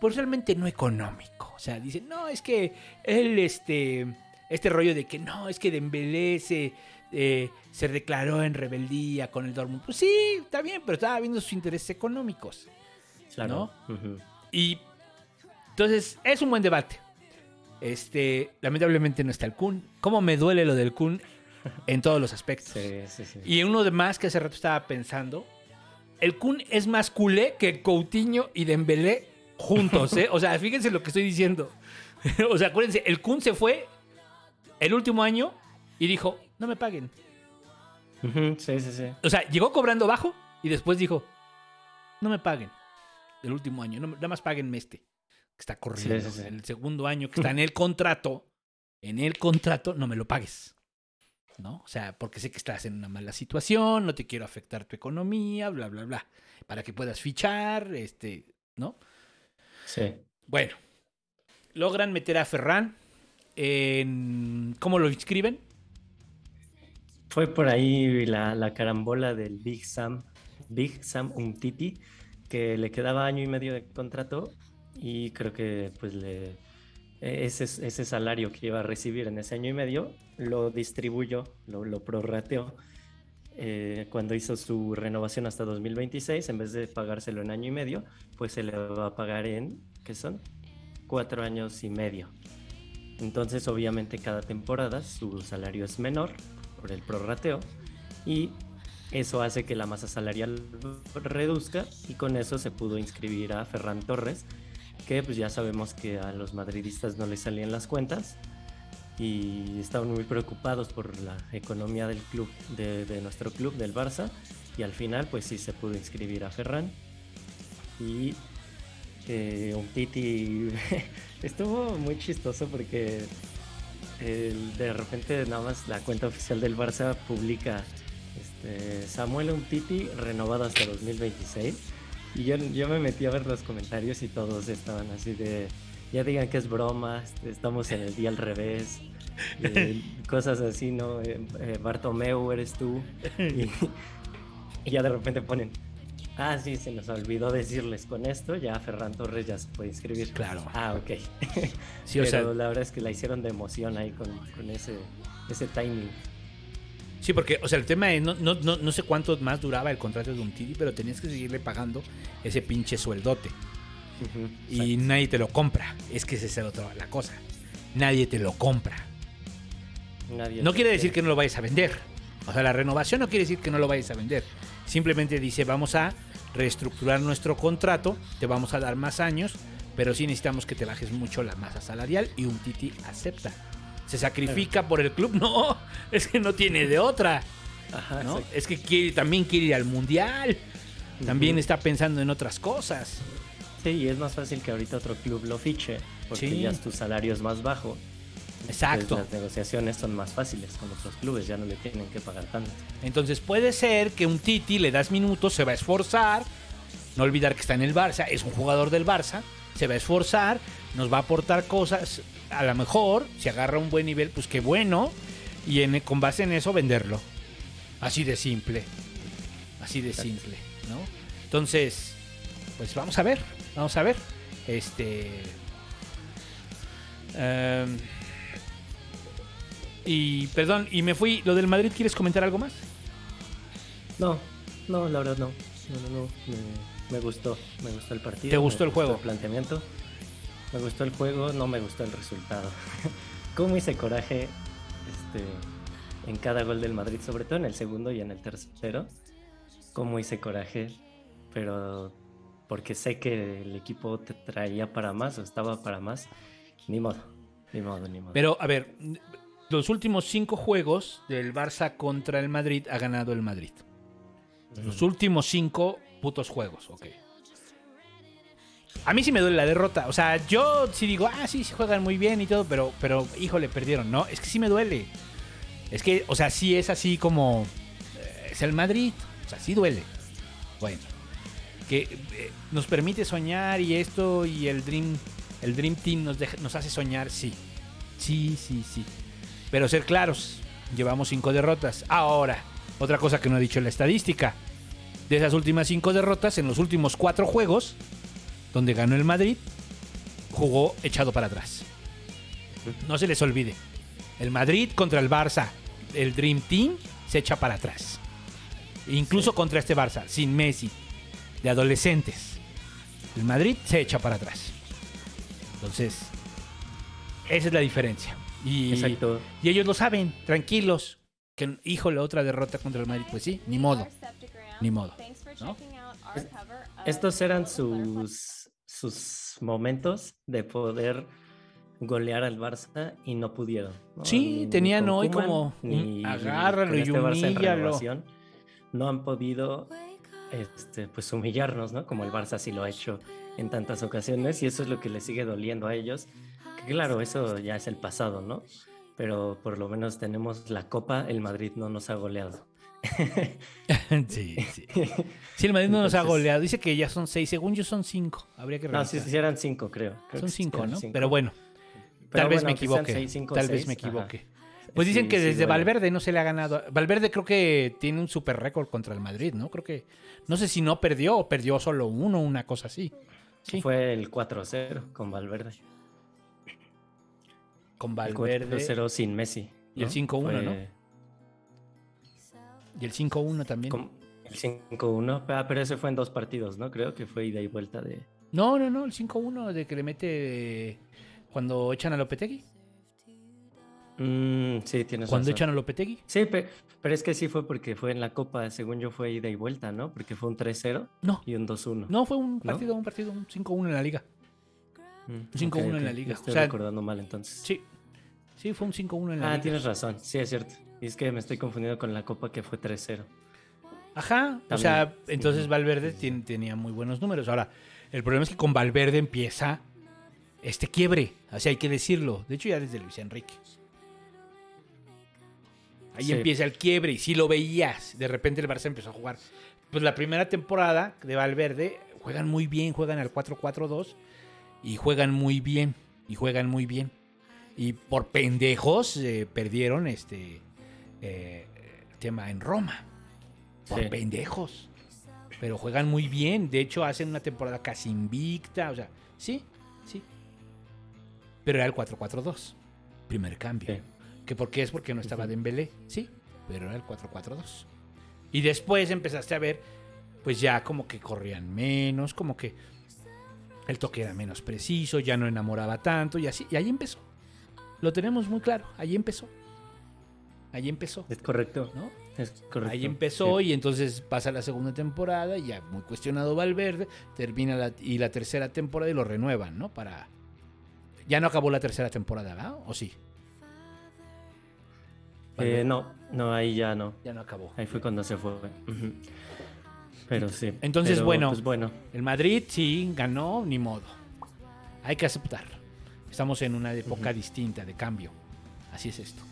Speaker 5: pues realmente no económico. O sea, dicen, no, es que él, este, este rollo de que no, es que Dembélé se, eh, se declaró en rebeldía con el Dortmund. Pues sí, está bien, pero estaba viendo sus intereses económicos.
Speaker 6: Claro. Ujú.
Speaker 5: Y entonces es un buen debate. Este, lamentablemente no está el Kun. ¿Cómo me duele lo del Kun en todos los aspectos?
Speaker 6: Sí, sí, sí.
Speaker 5: Y uno de más que hace rato estaba pensando, el Kun es más culé que Coutinho y Dembélé juntos, ¿eh? O sea, fíjense lo que estoy diciendo. o sea, acuérdense, el Kun se fue el último año y dijo, no me paguen.
Speaker 6: Sí, sí, sí.
Speaker 5: O sea, llegó cobrando bajo y después dijo, no me paguen el último año, no, nada más páguenme este, que está corriendo.
Speaker 6: Sí, sí, sí.
Speaker 5: El segundo año que está en el contrato, en el contrato, no me lo pagues. ¿No? O sea, porque sé que estás en una mala situación, no te quiero afectar tu economía, bla, bla, bla. Para que puedas fichar, este, ¿no?
Speaker 6: Sí.
Speaker 5: Bueno, logran meter a Ferran en... ¿Cómo lo inscriben?
Speaker 6: Fue por ahí la, la carambola del Big Sam, Big Sam Umtiti, que le quedaba año y medio de contrato y creo que pues le ese, ese salario que iba a recibir en ese año y medio lo distribuyó, lo, lo prorrateó eh, cuando hizo su renovación hasta 2026, en vez de pagárselo en año y medio, pues se le va a pagar en, ¿qué son? Cuatro años y medio. Entonces, obviamente, cada temporada su salario es menor por el prorrateo y eso hace que la masa salarial reduzca y con eso se pudo inscribir a Ferran Torres, que pues ya sabemos que a los madridistas no les salían las cuentas y estaban muy preocupados por la economía del club, de, nuestro club, del Barça, y al final pues sí se pudo inscribir a Ferran y eh, un Titi. Estuvo muy chistoso porque el- de repente nada más la cuenta oficial del Barça publica este, Samuel Umtiti renovado hasta 2026 y yo, yo me metí a ver los comentarios y todos estaban así de ya digan que es broma, estamos en el día al revés, eh, cosas así, ¿no? Eh, eh, Bartomeu eres tú y, y ya de repente ponen Ah, sí, se nos olvidó decirles con esto, ya Ferran Torres ya se puede inscribir.
Speaker 5: Claro.
Speaker 6: Ah, ok.
Speaker 5: Sí, o
Speaker 6: Pero
Speaker 5: sea-
Speaker 6: la verdad es que la hicieron de emoción ahí con, con ese, ese timing.
Speaker 5: Sí, porque, o sea, el tema es, no, no, no, no sé cuánto más duraba el contrato de un Titi, pero tenías que seguirle pagando ese pinche sueldote. Y
Speaker 6: exacto.
Speaker 5: nadie te lo compra. Es que esa es la otra la cosa. Nadie te lo compra.
Speaker 6: Nadie
Speaker 5: No quiere decir
Speaker 6: quiere.
Speaker 5: que no lo vayas a vender. O sea, la renovación no quiere decir que no lo vayas a vender. Simplemente dice, vamos a reestructurar nuestro contrato, te vamos a dar más años, pero sí necesitamos que te bajes mucho la masa salarial y un Titi acepta. ¿Se sacrifica por el club? No, es que no tiene de otra.
Speaker 6: Ajá,
Speaker 5: ¿no? Es que quiere, también quiere ir al mundial. También está pensando en otras cosas.
Speaker 6: Sí, y es más fácil que ahorita otro club lo fiche, porque
Speaker 5: Sí.
Speaker 6: ya tu salario es más bajo.
Speaker 5: Exacto.
Speaker 6: Las negociaciones son más fáciles con otros clubes, ya no le tienen que pagar tanto.
Speaker 5: Entonces puede ser que un Titi le das minutos, se va a esforzar. No olvidar que está en el Barça, es un jugador del Barça, se va a esforzar, nos va a aportar cosas. A lo mejor, si agarra un buen nivel, pues qué bueno. Y en- con base en eso venderlo. Así de simple. Así de simple, ¿no? Entonces, pues vamos a ver, vamos a ver. Este. em, y perdón, y me fui. Lo del Madrid, ¿quieres comentar algo más?
Speaker 6: No, no, la verdad no. No, no, no. Me, me gustó, me gustó el partido.
Speaker 5: ¿Te
Speaker 6: me
Speaker 5: gustó el juego?
Speaker 6: El planteamiento. Me gustó el juego, no me gustó el resultado. Cómo hice coraje este, en cada gol del Madrid, sobre todo en el segundo y en el tercero. Cómo hice coraje, pero porque sé que el equipo te traía para más o estaba para más. Ni modo, ni modo, ni modo.
Speaker 5: Pero, a ver, los últimos cinco juegos del Barça contra el Madrid ha ganado el Madrid. Los últimos cinco putos juegos, ok. A mí sí me duele la derrota. O sea, yo sí digo, ah, sí, sí juegan muy bien y todo, pero, pero, híjole, perdieron. No, es que sí me duele. Es que, o sea, sí es así como. eh, es el Madrid. O sea, sí duele. Bueno. Que eh, nos permite soñar y esto y el Dream, el Dream Team nos, deja- nos hace soñar, sí. Sí, sí, sí. Pero ser claros, llevamos cinco derrotas. Ahora, otra cosa que no ha dicho la estadística. De esas últimas cinco derrotas, en los últimos cuatro juegos, donde ganó el Madrid, jugó echado para atrás. No se les olvide. El Madrid contra el Barça, el Dream Team, se echa para atrás. Incluso contra este Barça, sin Messi, de adolescentes. El Madrid se echa para atrás. Entonces, esa es la diferencia. Y,
Speaker 6: Exacto.
Speaker 5: y ellos lo saben, tranquilos. Que, híjole, otra derrota contra el Madrid. Pues sí, ni modo. Ni modo. ¿no?
Speaker 6: Estos eran sus, sus momentos de poder golear al Barça y no pudieron. ¿no?
Speaker 5: Sí,
Speaker 6: Ni-
Speaker 5: tenían hoy
Speaker 6: Koeman,
Speaker 5: como,
Speaker 6: ni
Speaker 5: agárralo
Speaker 6: con
Speaker 5: y
Speaker 6: este
Speaker 5: humíllalo.
Speaker 6: No han podido este, pues humillarnos, ¿no? Como el Barça sí lo ha hecho en tantas ocasiones y eso es lo que les sigue doliendo a ellos. Claro, eso ya es el pasado, ¿no? Pero por lo menos tenemos la Copa, el Madrid no nos ha goleado.
Speaker 5: sí, sí. Sí, el Madrid no nos ha goleado. Dice que ya son seis. Según yo son cinco. Habría que
Speaker 6: No,
Speaker 5: revisar.
Speaker 6: sí, sí eran cinco, creo. Creo
Speaker 5: son cinco, ¿no?
Speaker 6: cinco.
Speaker 5: Pero bueno,
Speaker 6: Pero
Speaker 5: tal vez me equivoque.
Speaker 6: seis, cinco,
Speaker 5: tal vez me
Speaker 6: ajá.
Speaker 5: equivoque. Pues dicen
Speaker 6: Sí,
Speaker 5: que
Speaker 6: sí
Speaker 5: desde. Valverde no se le ha ganado. Valverde creo que tiene un super récord contra el Madrid, ¿no? Creo que. No sé si no perdió o perdió solo uno, una cosa así. Sí.
Speaker 6: Fue el 4-0 con Valverde.
Speaker 5: Con
Speaker 6: El
Speaker 5: Valverde.
Speaker 6: 4-0 sin Messi.
Speaker 5: Y el
Speaker 6: ¿no?
Speaker 5: 5-1, ¿no?
Speaker 6: Fue
Speaker 5: Y el 5-1 también.
Speaker 6: con- El 5-1. Ah, pero ese fue en dos partidos, ¿no? Creo que fue ida y vuelta de.
Speaker 5: No, no, no, el 5-1 de que le mete eh, cuando echan a Lopetegui.
Speaker 6: Mm, sí, tienes
Speaker 5: Cuando
Speaker 6: razón.
Speaker 5: echan a Lopetegui.
Speaker 6: Sí, pe- pero, es que sí fue porque fue en la Copa, según yo fue ida y vuelta, ¿no? Porque fue un 3-0
Speaker 5: No.
Speaker 6: y un 2-1.
Speaker 5: No, fue un
Speaker 6: ¿No?
Speaker 5: partido, un partido, un 5-1 en la liga.
Speaker 6: Mm,
Speaker 5: 5-1
Speaker 6: ok,
Speaker 5: en la liga.
Speaker 6: Estoy
Speaker 5: O sea,
Speaker 6: recordando mal entonces.
Speaker 5: Sí. Sí, fue un 5-1 en la
Speaker 6: Ah,
Speaker 5: liga.
Speaker 6: tienes razón, sí, es cierto. Y es que me estoy confundiendo con la Copa que fue 3-0.
Speaker 5: Ajá. O sea, entonces. Valverde tenía muy buenos números. Ahora, el problema es que con Valverde empieza este quiebre. Así hay que decirlo. De hecho, ya desde Luis Enrique. Ahí
Speaker 6: Sí.
Speaker 5: empieza el quiebre y si lo veías. De repente el Barça empezó a jugar. Pues la primera temporada de Valverde juegan muy bien, juegan al 4-4-2 y juegan muy bien y juegan muy bien. Y por pendejos eh, perdieron este eh, tema en Roma. Por
Speaker 6: Sí.
Speaker 5: pendejos. Pero juegan muy bien. De hecho, hacen una temporada casi invicta. O sea, sí, sí. Pero era el 4-4-2. Primer cambio.
Speaker 6: Sí.
Speaker 5: ¿Que por qué es? Porque no estaba Dembélé. Sí, pero era el 4-4-2. Y después empezaste a ver, pues ya como que corrían menos, como que el toque era menos preciso, ya no enamoraba tanto y así. Y ahí empezó. Lo tenemos muy claro. Ahí empezó. Ahí empezó.
Speaker 6: Es correcto,
Speaker 5: ¿no?
Speaker 6: Es correcto.
Speaker 5: Ahí empezó
Speaker 6: sí.
Speaker 5: y entonces pasa la segunda temporada, y ya muy cuestionado Valverde, termina la, y la tercera temporada y lo renuevan, ¿no? Para... Ya no acabó la tercera temporada, ¿verdad? ¿O sí?
Speaker 6: Eh, no, no, ahí ya no.
Speaker 5: Ya no acabó.
Speaker 6: Ahí fue cuando se fue. Pero sí.
Speaker 5: Entonces,
Speaker 6: pero,
Speaker 5: bueno,
Speaker 6: Pues bueno,
Speaker 5: el Madrid sí ganó, ni modo. Hay que aceptar. Estamos en una época distinta de cambio. Así es esto.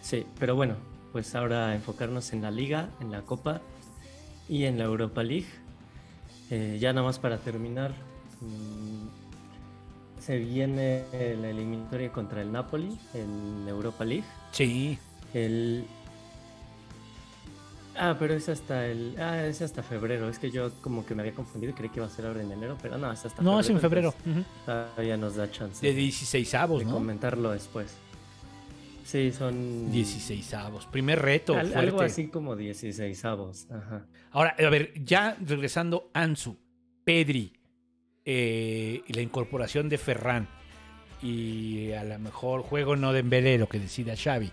Speaker 6: sí, pero bueno, pues ahora enfocarnos en la Liga, en la Copa y en la Europa League. Eh, ya nada más para terminar, mm, se viene la eliminatoria contra el Napoli en Europa League.
Speaker 5: Sí.
Speaker 6: El... Ah, pero es hasta el... Ah, es hasta febrero. Es que yo como que me había confundido y creí que iba a ser ahora en enero, pero no, es hasta
Speaker 5: No, es en febrero.
Speaker 6: entonces Todavía nos da chance
Speaker 5: De 16 avos,
Speaker 6: de
Speaker 5: ¿no?
Speaker 6: comentarlo después. Sí, son...
Speaker 5: 16 avos. Primer reto.
Speaker 6: Al- algo así como 16 avos. Ajá.
Speaker 5: Ahora, a ver, ya regresando Ansu, Pedri, eh, y la incorporación de Ferran y a lo mejor juego no de Dembélé, lo que decida Xavi.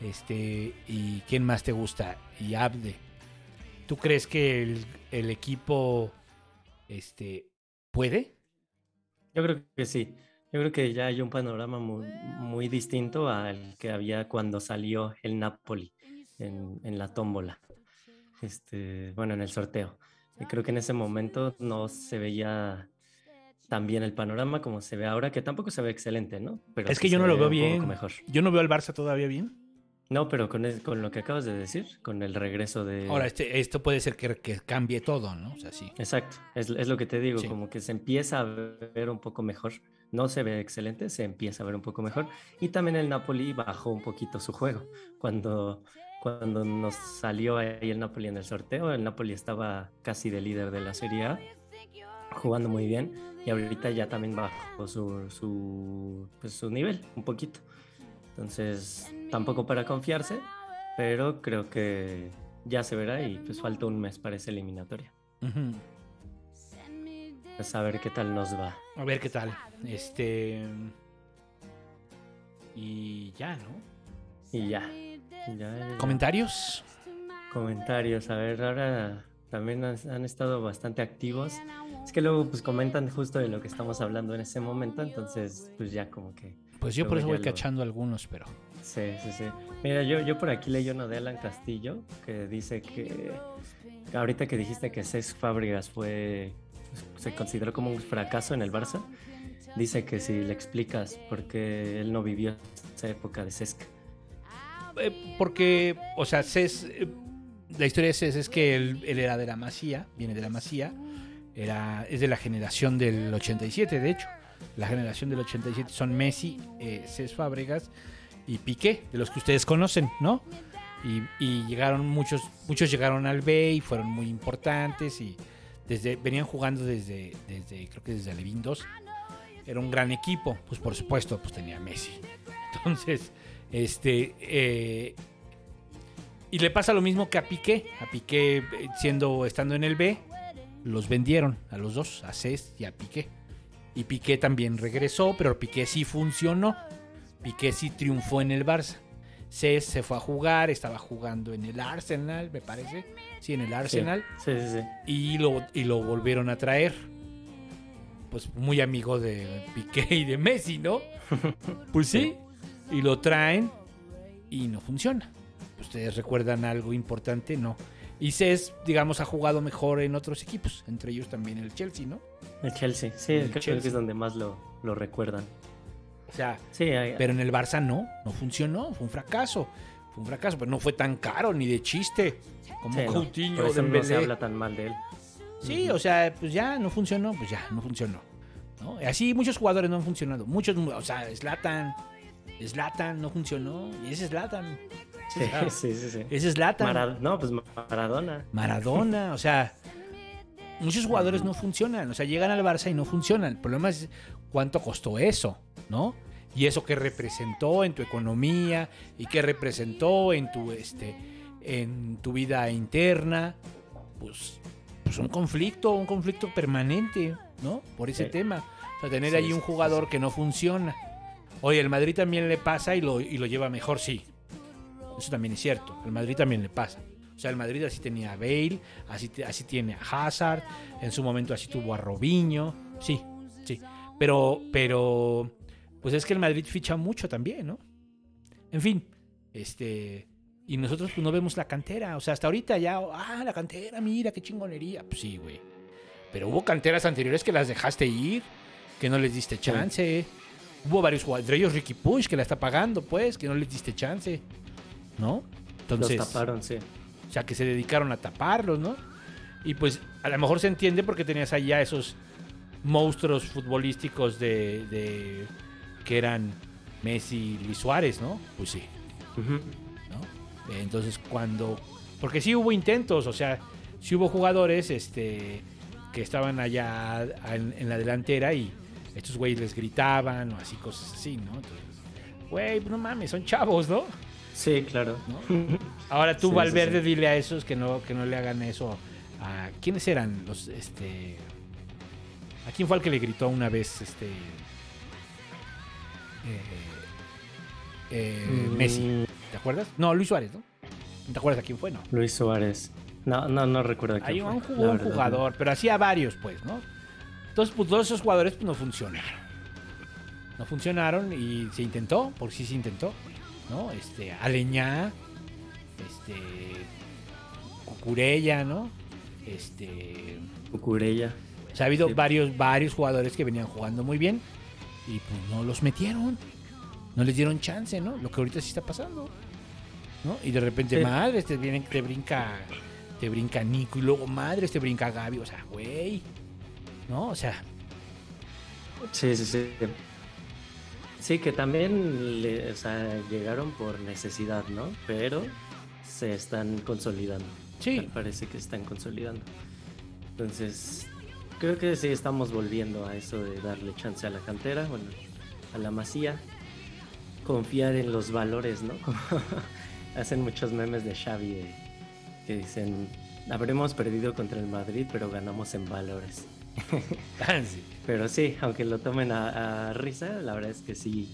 Speaker 5: Este, y quién más te gusta y Abde. ¿Tú crees que el, el equipo este puede?
Speaker 6: Yo creo que sí. Yo creo que ya hay un panorama muy, muy distinto al que había cuando salió el Napoli en, en la tómbola. Este, bueno, en el sorteo. Y creo que en ese momento no se veía tan bien el panorama como se ve ahora, que tampoco se ve excelente, ¿no? Pero
Speaker 5: es que yo no lo
Speaker 6: ve
Speaker 5: veo bien.
Speaker 6: mejor.
Speaker 5: Yo no veo al Barça todavía bien.
Speaker 6: No, pero con, es- con lo que acabas de decir, con el regreso de...
Speaker 5: Ahora, este, esto puede ser que, que cambie todo, ¿no? O sea, sí.
Speaker 6: Exacto, es, es lo que te digo,
Speaker 5: Sí.
Speaker 6: como que se empieza a ver un poco mejor. No se ve excelente, se empieza a ver un poco mejor. Y también el Napoli bajó un poquito su juego. Cuando, cuando nos salió ahí el Napoli en el sorteo, el Napoli estaba casi de líder de la Serie A, jugando muy bien. y ahorita ya también bajó su, su, pues, su nivel un poquito. Entonces, tampoco para confiarse, pero creo que ya se verá y pues falta un mes para esa eliminatoria. Pues a ver qué tal nos va.
Speaker 5: A ver qué tal. Este. Y ya, ¿no?
Speaker 6: Y ya. Ya, ya, ya.
Speaker 5: ¿Comentarios?
Speaker 6: Comentarios, a ver, ahora también han, han estado bastante activos. Es que luego pues comentan justo de lo que estamos hablando en ese momento, entonces pues ya como que...
Speaker 5: Pues yo por eso voy
Speaker 6: lo-
Speaker 5: cachando algunos, pero.
Speaker 6: Sí, sí, sí. Mira, yo, yo por aquí leí uno de Alan Castillo que dice que ahorita que dijiste que Cesc Fábregas fue se consideró como un fracaso en el Barça, dice que si le explicas por qué él no vivió esa época de Cesc.
Speaker 5: Eh, porque, o sea, Cés, eh, la historia de Cés es que él, él era de la Masía, viene de la Masía, era, es de la generación del 87, de hecho. La generación del 87 son Messi, eh, Cés Fábregas y Piqué, de los que ustedes conocen, ¿no? Y, llegaron muchos, muchos llegaron al B y fueron muy importantes y desde, venían jugando desde, desde, creo que desde Levin 2. Era un gran equipo, pues por supuesto, pues tenía Messi. Entonces, este, eh, y le pasa lo mismo que a Piqué. A Piqué, eh, siendo, estando en el B, los vendieron a los dos, a Cés y a Piqué. Y Piqué también regresó, pero Piqué sí funcionó. Piqué sí triunfó en el Barça. Cés se fue a jugar, estaba jugando en el Arsenal, me parece. Sí, en el Arsenal.
Speaker 6: Sí, sí, sí.
Speaker 5: Y lo, y lo volvieron a traer. Pues muy amigo de Piqué y de Messi, ¿no? Pues sí. Y lo traen y no funciona. ¿Ustedes recuerdan algo importante? No. Y Cés, digamos, ha jugado mejor en otros equipos, entre ellos también el Chelsea, ¿no?
Speaker 6: El Chelsea, sí,
Speaker 5: El
Speaker 6: creo
Speaker 5: Chelsea.
Speaker 6: que es donde más lo, lo recuerdan.
Speaker 5: O sea,
Speaker 6: Sí, hay-
Speaker 5: pero en el Barça no, no funcionó, fue un fracaso. Fue un fracaso, pero no fue tan caro ni de chiste como
Speaker 6: sí, no,
Speaker 5: Coutinho
Speaker 6: por
Speaker 5: o
Speaker 6: eso no se habla tan mal de él.
Speaker 5: Sí, o sea, pues ya no funcionó, pues ya no funcionó. ¿no? Así muchos jugadores no han funcionado. Muchos, o sea, Zlatan, Zlatan no funcionó. Y es Zlatan.
Speaker 6: Sí, sí, sí. sí.
Speaker 5: Ese es.
Speaker 6: Mara- no, pues Maradona.
Speaker 5: Maradona, o sea, muchos jugadores no funcionan, o sea, llegan al Barça y no funcionan. El problema es cuánto costó eso, ¿no? Y eso que representó en tu economía y que representó en tu este en tu vida interna, pues, pues un conflicto, un conflicto permanente, ¿no? Por ese
Speaker 6: Sí.
Speaker 5: tema. O sea, tener
Speaker 6: Sí,
Speaker 5: ahí un jugador que no funciona. Oye, el Madrid también le pasa y lo, y lo lleva mejor, sí. Eso también es cierto. El Madrid también le pasa. O sea, el Madrid así tenía a Bale, así, así tiene a Hazard, en su momento así tuvo a Robinho. Sí, sí. Pero, pero, pues es que el Madrid ficha mucho también, ¿no? En fin, este. Y nosotros pues no vemos la cantera. O sea, hasta ahorita ya, ah, la cantera, mira qué chingonería. Pues sí, güey. Pero hubo canteras anteriores que las dejaste ir, que no les diste chance. Hubo varios jugadores, entre ellos Ricky Push, que la está pagando, pues, que no les diste chance. ¿No? Entonces,
Speaker 6: Los taparon, sí.
Speaker 5: o sea, que se dedicaron a taparlos, ¿no? Y pues a lo mejor se entiende porque tenías allá esos monstruos futbolísticos de, de- que eran Messi y Luis Suárez, ¿no? Pues sí. ¿no? Entonces cuando... Porque sí hubo intentos, o sea, sí hubo jugadores este, que estaban allá en, en la delantera y estos güeyes les gritaban o así, cosas así, ¿no? Entonces, güey, no mames, son chavos, ¿no?
Speaker 6: Sí, claro.
Speaker 5: Ahora tú,
Speaker 6: Sí,
Speaker 5: Valverde,
Speaker 6: sí.
Speaker 5: dile a esos que no, que no le hagan eso. A, ¿Quiénes eran los, este... ¿A quién fue el que le gritó una vez, este... eh, eh,
Speaker 6: Mm.
Speaker 5: Messi? ¿Te acuerdas? No, Luis Suárez, ¿no? ¿Te acuerdas a quién fue? No.
Speaker 6: Luis Suárez. No, no, no recuerdo quién
Speaker 5: Hay
Speaker 6: fue,
Speaker 5: un, un jugador, pero hacía varios, pues, ¿no? Entonces, pues todos esos jugadores pues, no funcionaron. No funcionaron y se intentó, por sí se intentó, ¿no? Este, Aleñá, este, Cucurella, ¿no? Este.
Speaker 6: Cucurella.
Speaker 5: o sea, ha habido
Speaker 6: Sí.
Speaker 5: varios, varios jugadores que venían jugando muy bien y pues no los metieron. No les dieron chance, ¿no? Lo que ahorita sí está pasando. ¿No? Y de repente,
Speaker 6: Sí.
Speaker 5: madre, te vienen, te brinca, te brinca Nico y luego madre, te brinca Gaby. O sea, güey. ¿No? O sea,
Speaker 6: Sí, sí, sí. Sí, que también le- o sea, llegaron por necesidad, ¿no? Pero se están consolidando.
Speaker 5: sí.
Speaker 6: Parece que están consolidando. Entonces, creo que sí estamos volviendo a eso de darle chance a la cantera, bueno, a la masía. Confiar en los valores, ¿no? Como hacen muchos memes de Xavi de- que dicen, habremos perdido contra el Madrid, pero ganamos en valores.
Speaker 5: Ah.
Speaker 6: Pero sí, aunque lo tomen a, a risa, la verdad es que sí,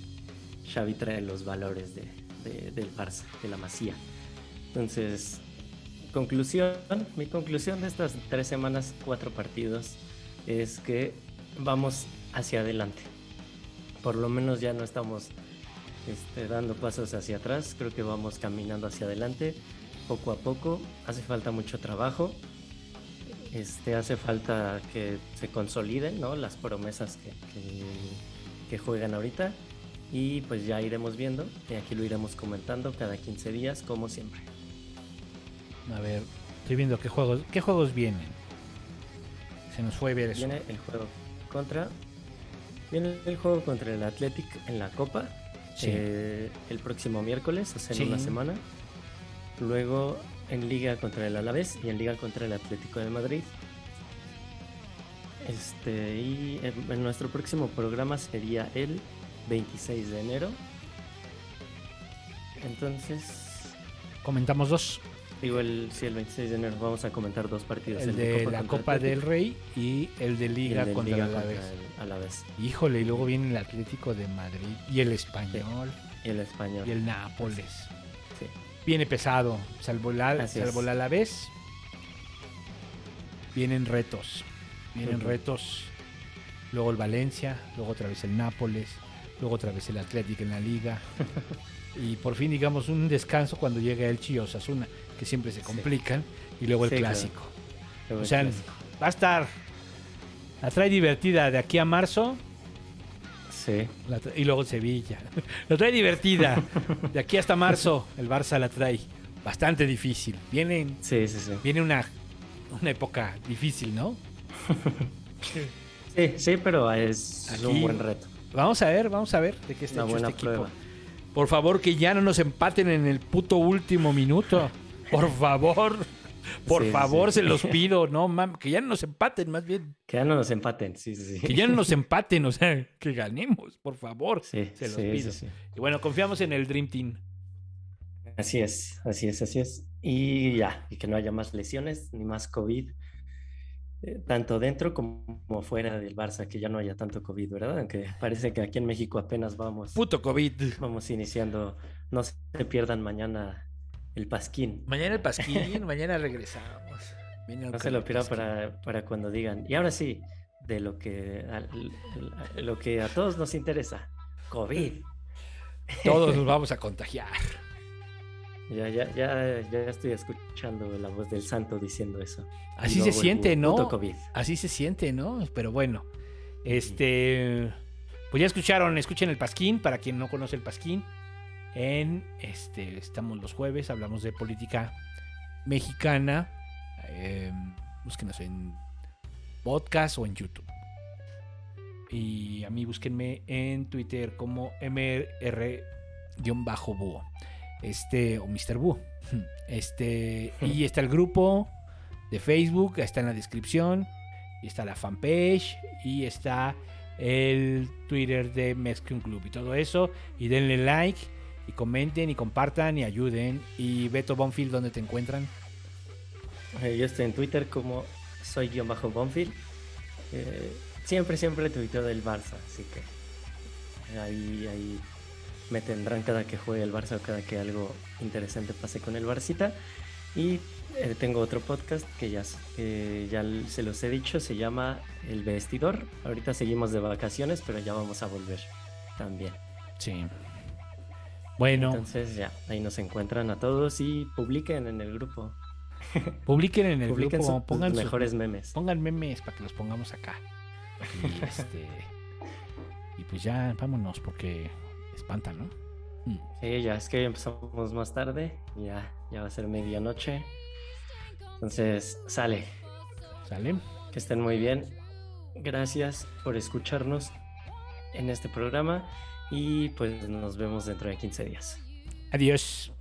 Speaker 6: Xavi trae los valores de, de- del Barça, de la Masía. Entonces, conclusión, mi conclusión de estas tres semanas, cuatro partidos, es que vamos hacia adelante. Por lo menos ya no estamos este, dando pasos hacia atrás, creo que vamos caminando hacia adelante, poco a poco. Hace falta mucho trabajo, este, hace falta que se consoliden ¿no? las promesas que, que- que juegan ahorita y pues ya iremos viendo y aquí lo iremos comentando cada 15 días como siempre.
Speaker 5: A ver, estoy viendo qué juegos, qué juegos vienen. Se nos fue ver eso.
Speaker 6: Viene el juego contra viene el juego contra el Athletic en la Copa
Speaker 5: Sí.
Speaker 6: eh, el próximo miércoles, o sea, en
Speaker 5: Sí.
Speaker 6: una semana. Luego en Liga contra el Alavés y en Liga contra el Atlético de Madrid. Este, y en, en nuestro próximo programa sería el 26 de enero. Entonces,
Speaker 5: Comentamos dos.
Speaker 6: digo, el, sí, el 26 de enero vamos a comentar dos partidos.
Speaker 5: El de la
Speaker 6: contra
Speaker 5: Copa del Rey y el de
Speaker 6: el
Speaker 5: Liga
Speaker 6: de
Speaker 5: contra
Speaker 6: Liga
Speaker 5: el Alavés.
Speaker 6: contra el Alavés.
Speaker 5: Híjole, y luego viene el Atlético de Madrid y el Español
Speaker 6: Y el español.
Speaker 5: y el Nápoles. Viene pesado, salvo
Speaker 6: Así
Speaker 5: salvo
Speaker 6: es.
Speaker 5: el Alavés. Vienen retos. Vienen retos. Luego el Valencia, luego otra vez el Nápoles, luego otra vez el Atlético en la Liga. y por fin, digamos, un descanso cuando llega el y Osasuna, que siempre se complican. Y luego el
Speaker 6: Sí, claro.
Speaker 5: clásico.
Speaker 6: Luego
Speaker 5: O
Speaker 6: el
Speaker 5: sea,
Speaker 6: clásico.
Speaker 5: va a estar. La trae divertida de aquí a marzo.
Speaker 6: Sí.
Speaker 5: la tra- y luego Sevilla. La trae divertida. De aquí hasta marzo, el Barça la trae bastante difícil. Viene,
Speaker 6: Sí, sí, sí.
Speaker 5: viene una, una época difícil, ¿no?
Speaker 6: Sí, sí, pero es, es un
Speaker 5: Aquí-
Speaker 6: buen reto.
Speaker 5: Vamos a ver, vamos a ver de qué está
Speaker 6: Una
Speaker 5: hecho
Speaker 6: buena
Speaker 5: este equipo. Por favor, que ya no nos empaten en el puto último minuto. Por favor. Por
Speaker 6: Sí,
Speaker 5: favor,
Speaker 6: sí.
Speaker 5: se los pido. No, mam, que ya no nos empaten, más bien.
Speaker 6: Que ya no nos empaten, sí, sí, sí.
Speaker 5: Que ya no nos empaten, o sea, que ganemos, por favor.
Speaker 6: Sí,
Speaker 5: se los pido. Y bueno, confiamos en el Dream Team.
Speaker 6: Así es, así es, así es. Y ya, y que no haya más lesiones ni más COVID, eh, tanto dentro como fuera del Barça, que ya no haya tanto COVID, ¿verdad? Aunque parece que aquí en México apenas vamos,
Speaker 5: Puto COVID.
Speaker 6: vamos iniciando. No se pierdan mañana el pasquín.
Speaker 5: Mañana el pasquín, mañana regresamos. Viene
Speaker 6: No se lo
Speaker 5: pasquín.
Speaker 6: para, para cuando digan. Y ahora sí, de lo que, al- lo que a todos nos interesa, COVID.
Speaker 5: Todos nos vamos a contagiar.
Speaker 6: Ya, ya, ya, ya estoy escuchando la voz del santo diciendo eso.
Speaker 5: Así se
Speaker 6: el
Speaker 5: siente, ¿no?
Speaker 6: COVID.
Speaker 5: Así se siente, ¿no? Pero bueno, este, pues ya escucharon, escuchen el Pasquín, para quien no conoce el Pasquín. En este, estamos los jueves, hablamos de política mexicana. Eh, búsquenos en podcast o en YouTube. Y a mí búsquenme en Twitter como MR-Búho. Este, o Mr. Búho. Este, y está el grupo de Facebook, está en la descripción, y está la fanpage, y está el Twitter de Mezclun Club y todo eso. Y denle like, y comenten, y compartan, y ayuden. Y Beto Bonfield, ¿dónde te encuentran?
Speaker 6: Eh, yo estoy en Twitter como soy guion bajo Bonfield. Eh, siempre, siempre tuiteo del Barça, así que ahí, ahí me tendrán cada que juegue el Barça o cada que algo interesante pase con el Barcita. Y eh, tengo otro podcast que ya, que ya se los he dicho, se llama El Vestidor. Ahorita seguimos de vacaciones, pero ya vamos a volver también.
Speaker 5: Sí. Bueno,
Speaker 6: Entonces ya, ahí nos encuentran a todos y publiquen en el grupo.
Speaker 5: publiquen en el
Speaker 6: Publiquen
Speaker 5: grupo,
Speaker 6: sus
Speaker 5: pongan sus-
Speaker 6: mejores memes.
Speaker 5: pongan memes para que los pongamos acá. Y, este, y pues ya, vámonos, porque espantan, ¿no? Mm.
Speaker 6: Sí, ya es que empezamos más tarde, ya, ya va a ser medianoche. Entonces, sale,
Speaker 5: ¿Sale?
Speaker 6: que estén muy bien. Gracias por escucharnos en este programa y pues nos vemos dentro de 15 días.
Speaker 5: Adiós.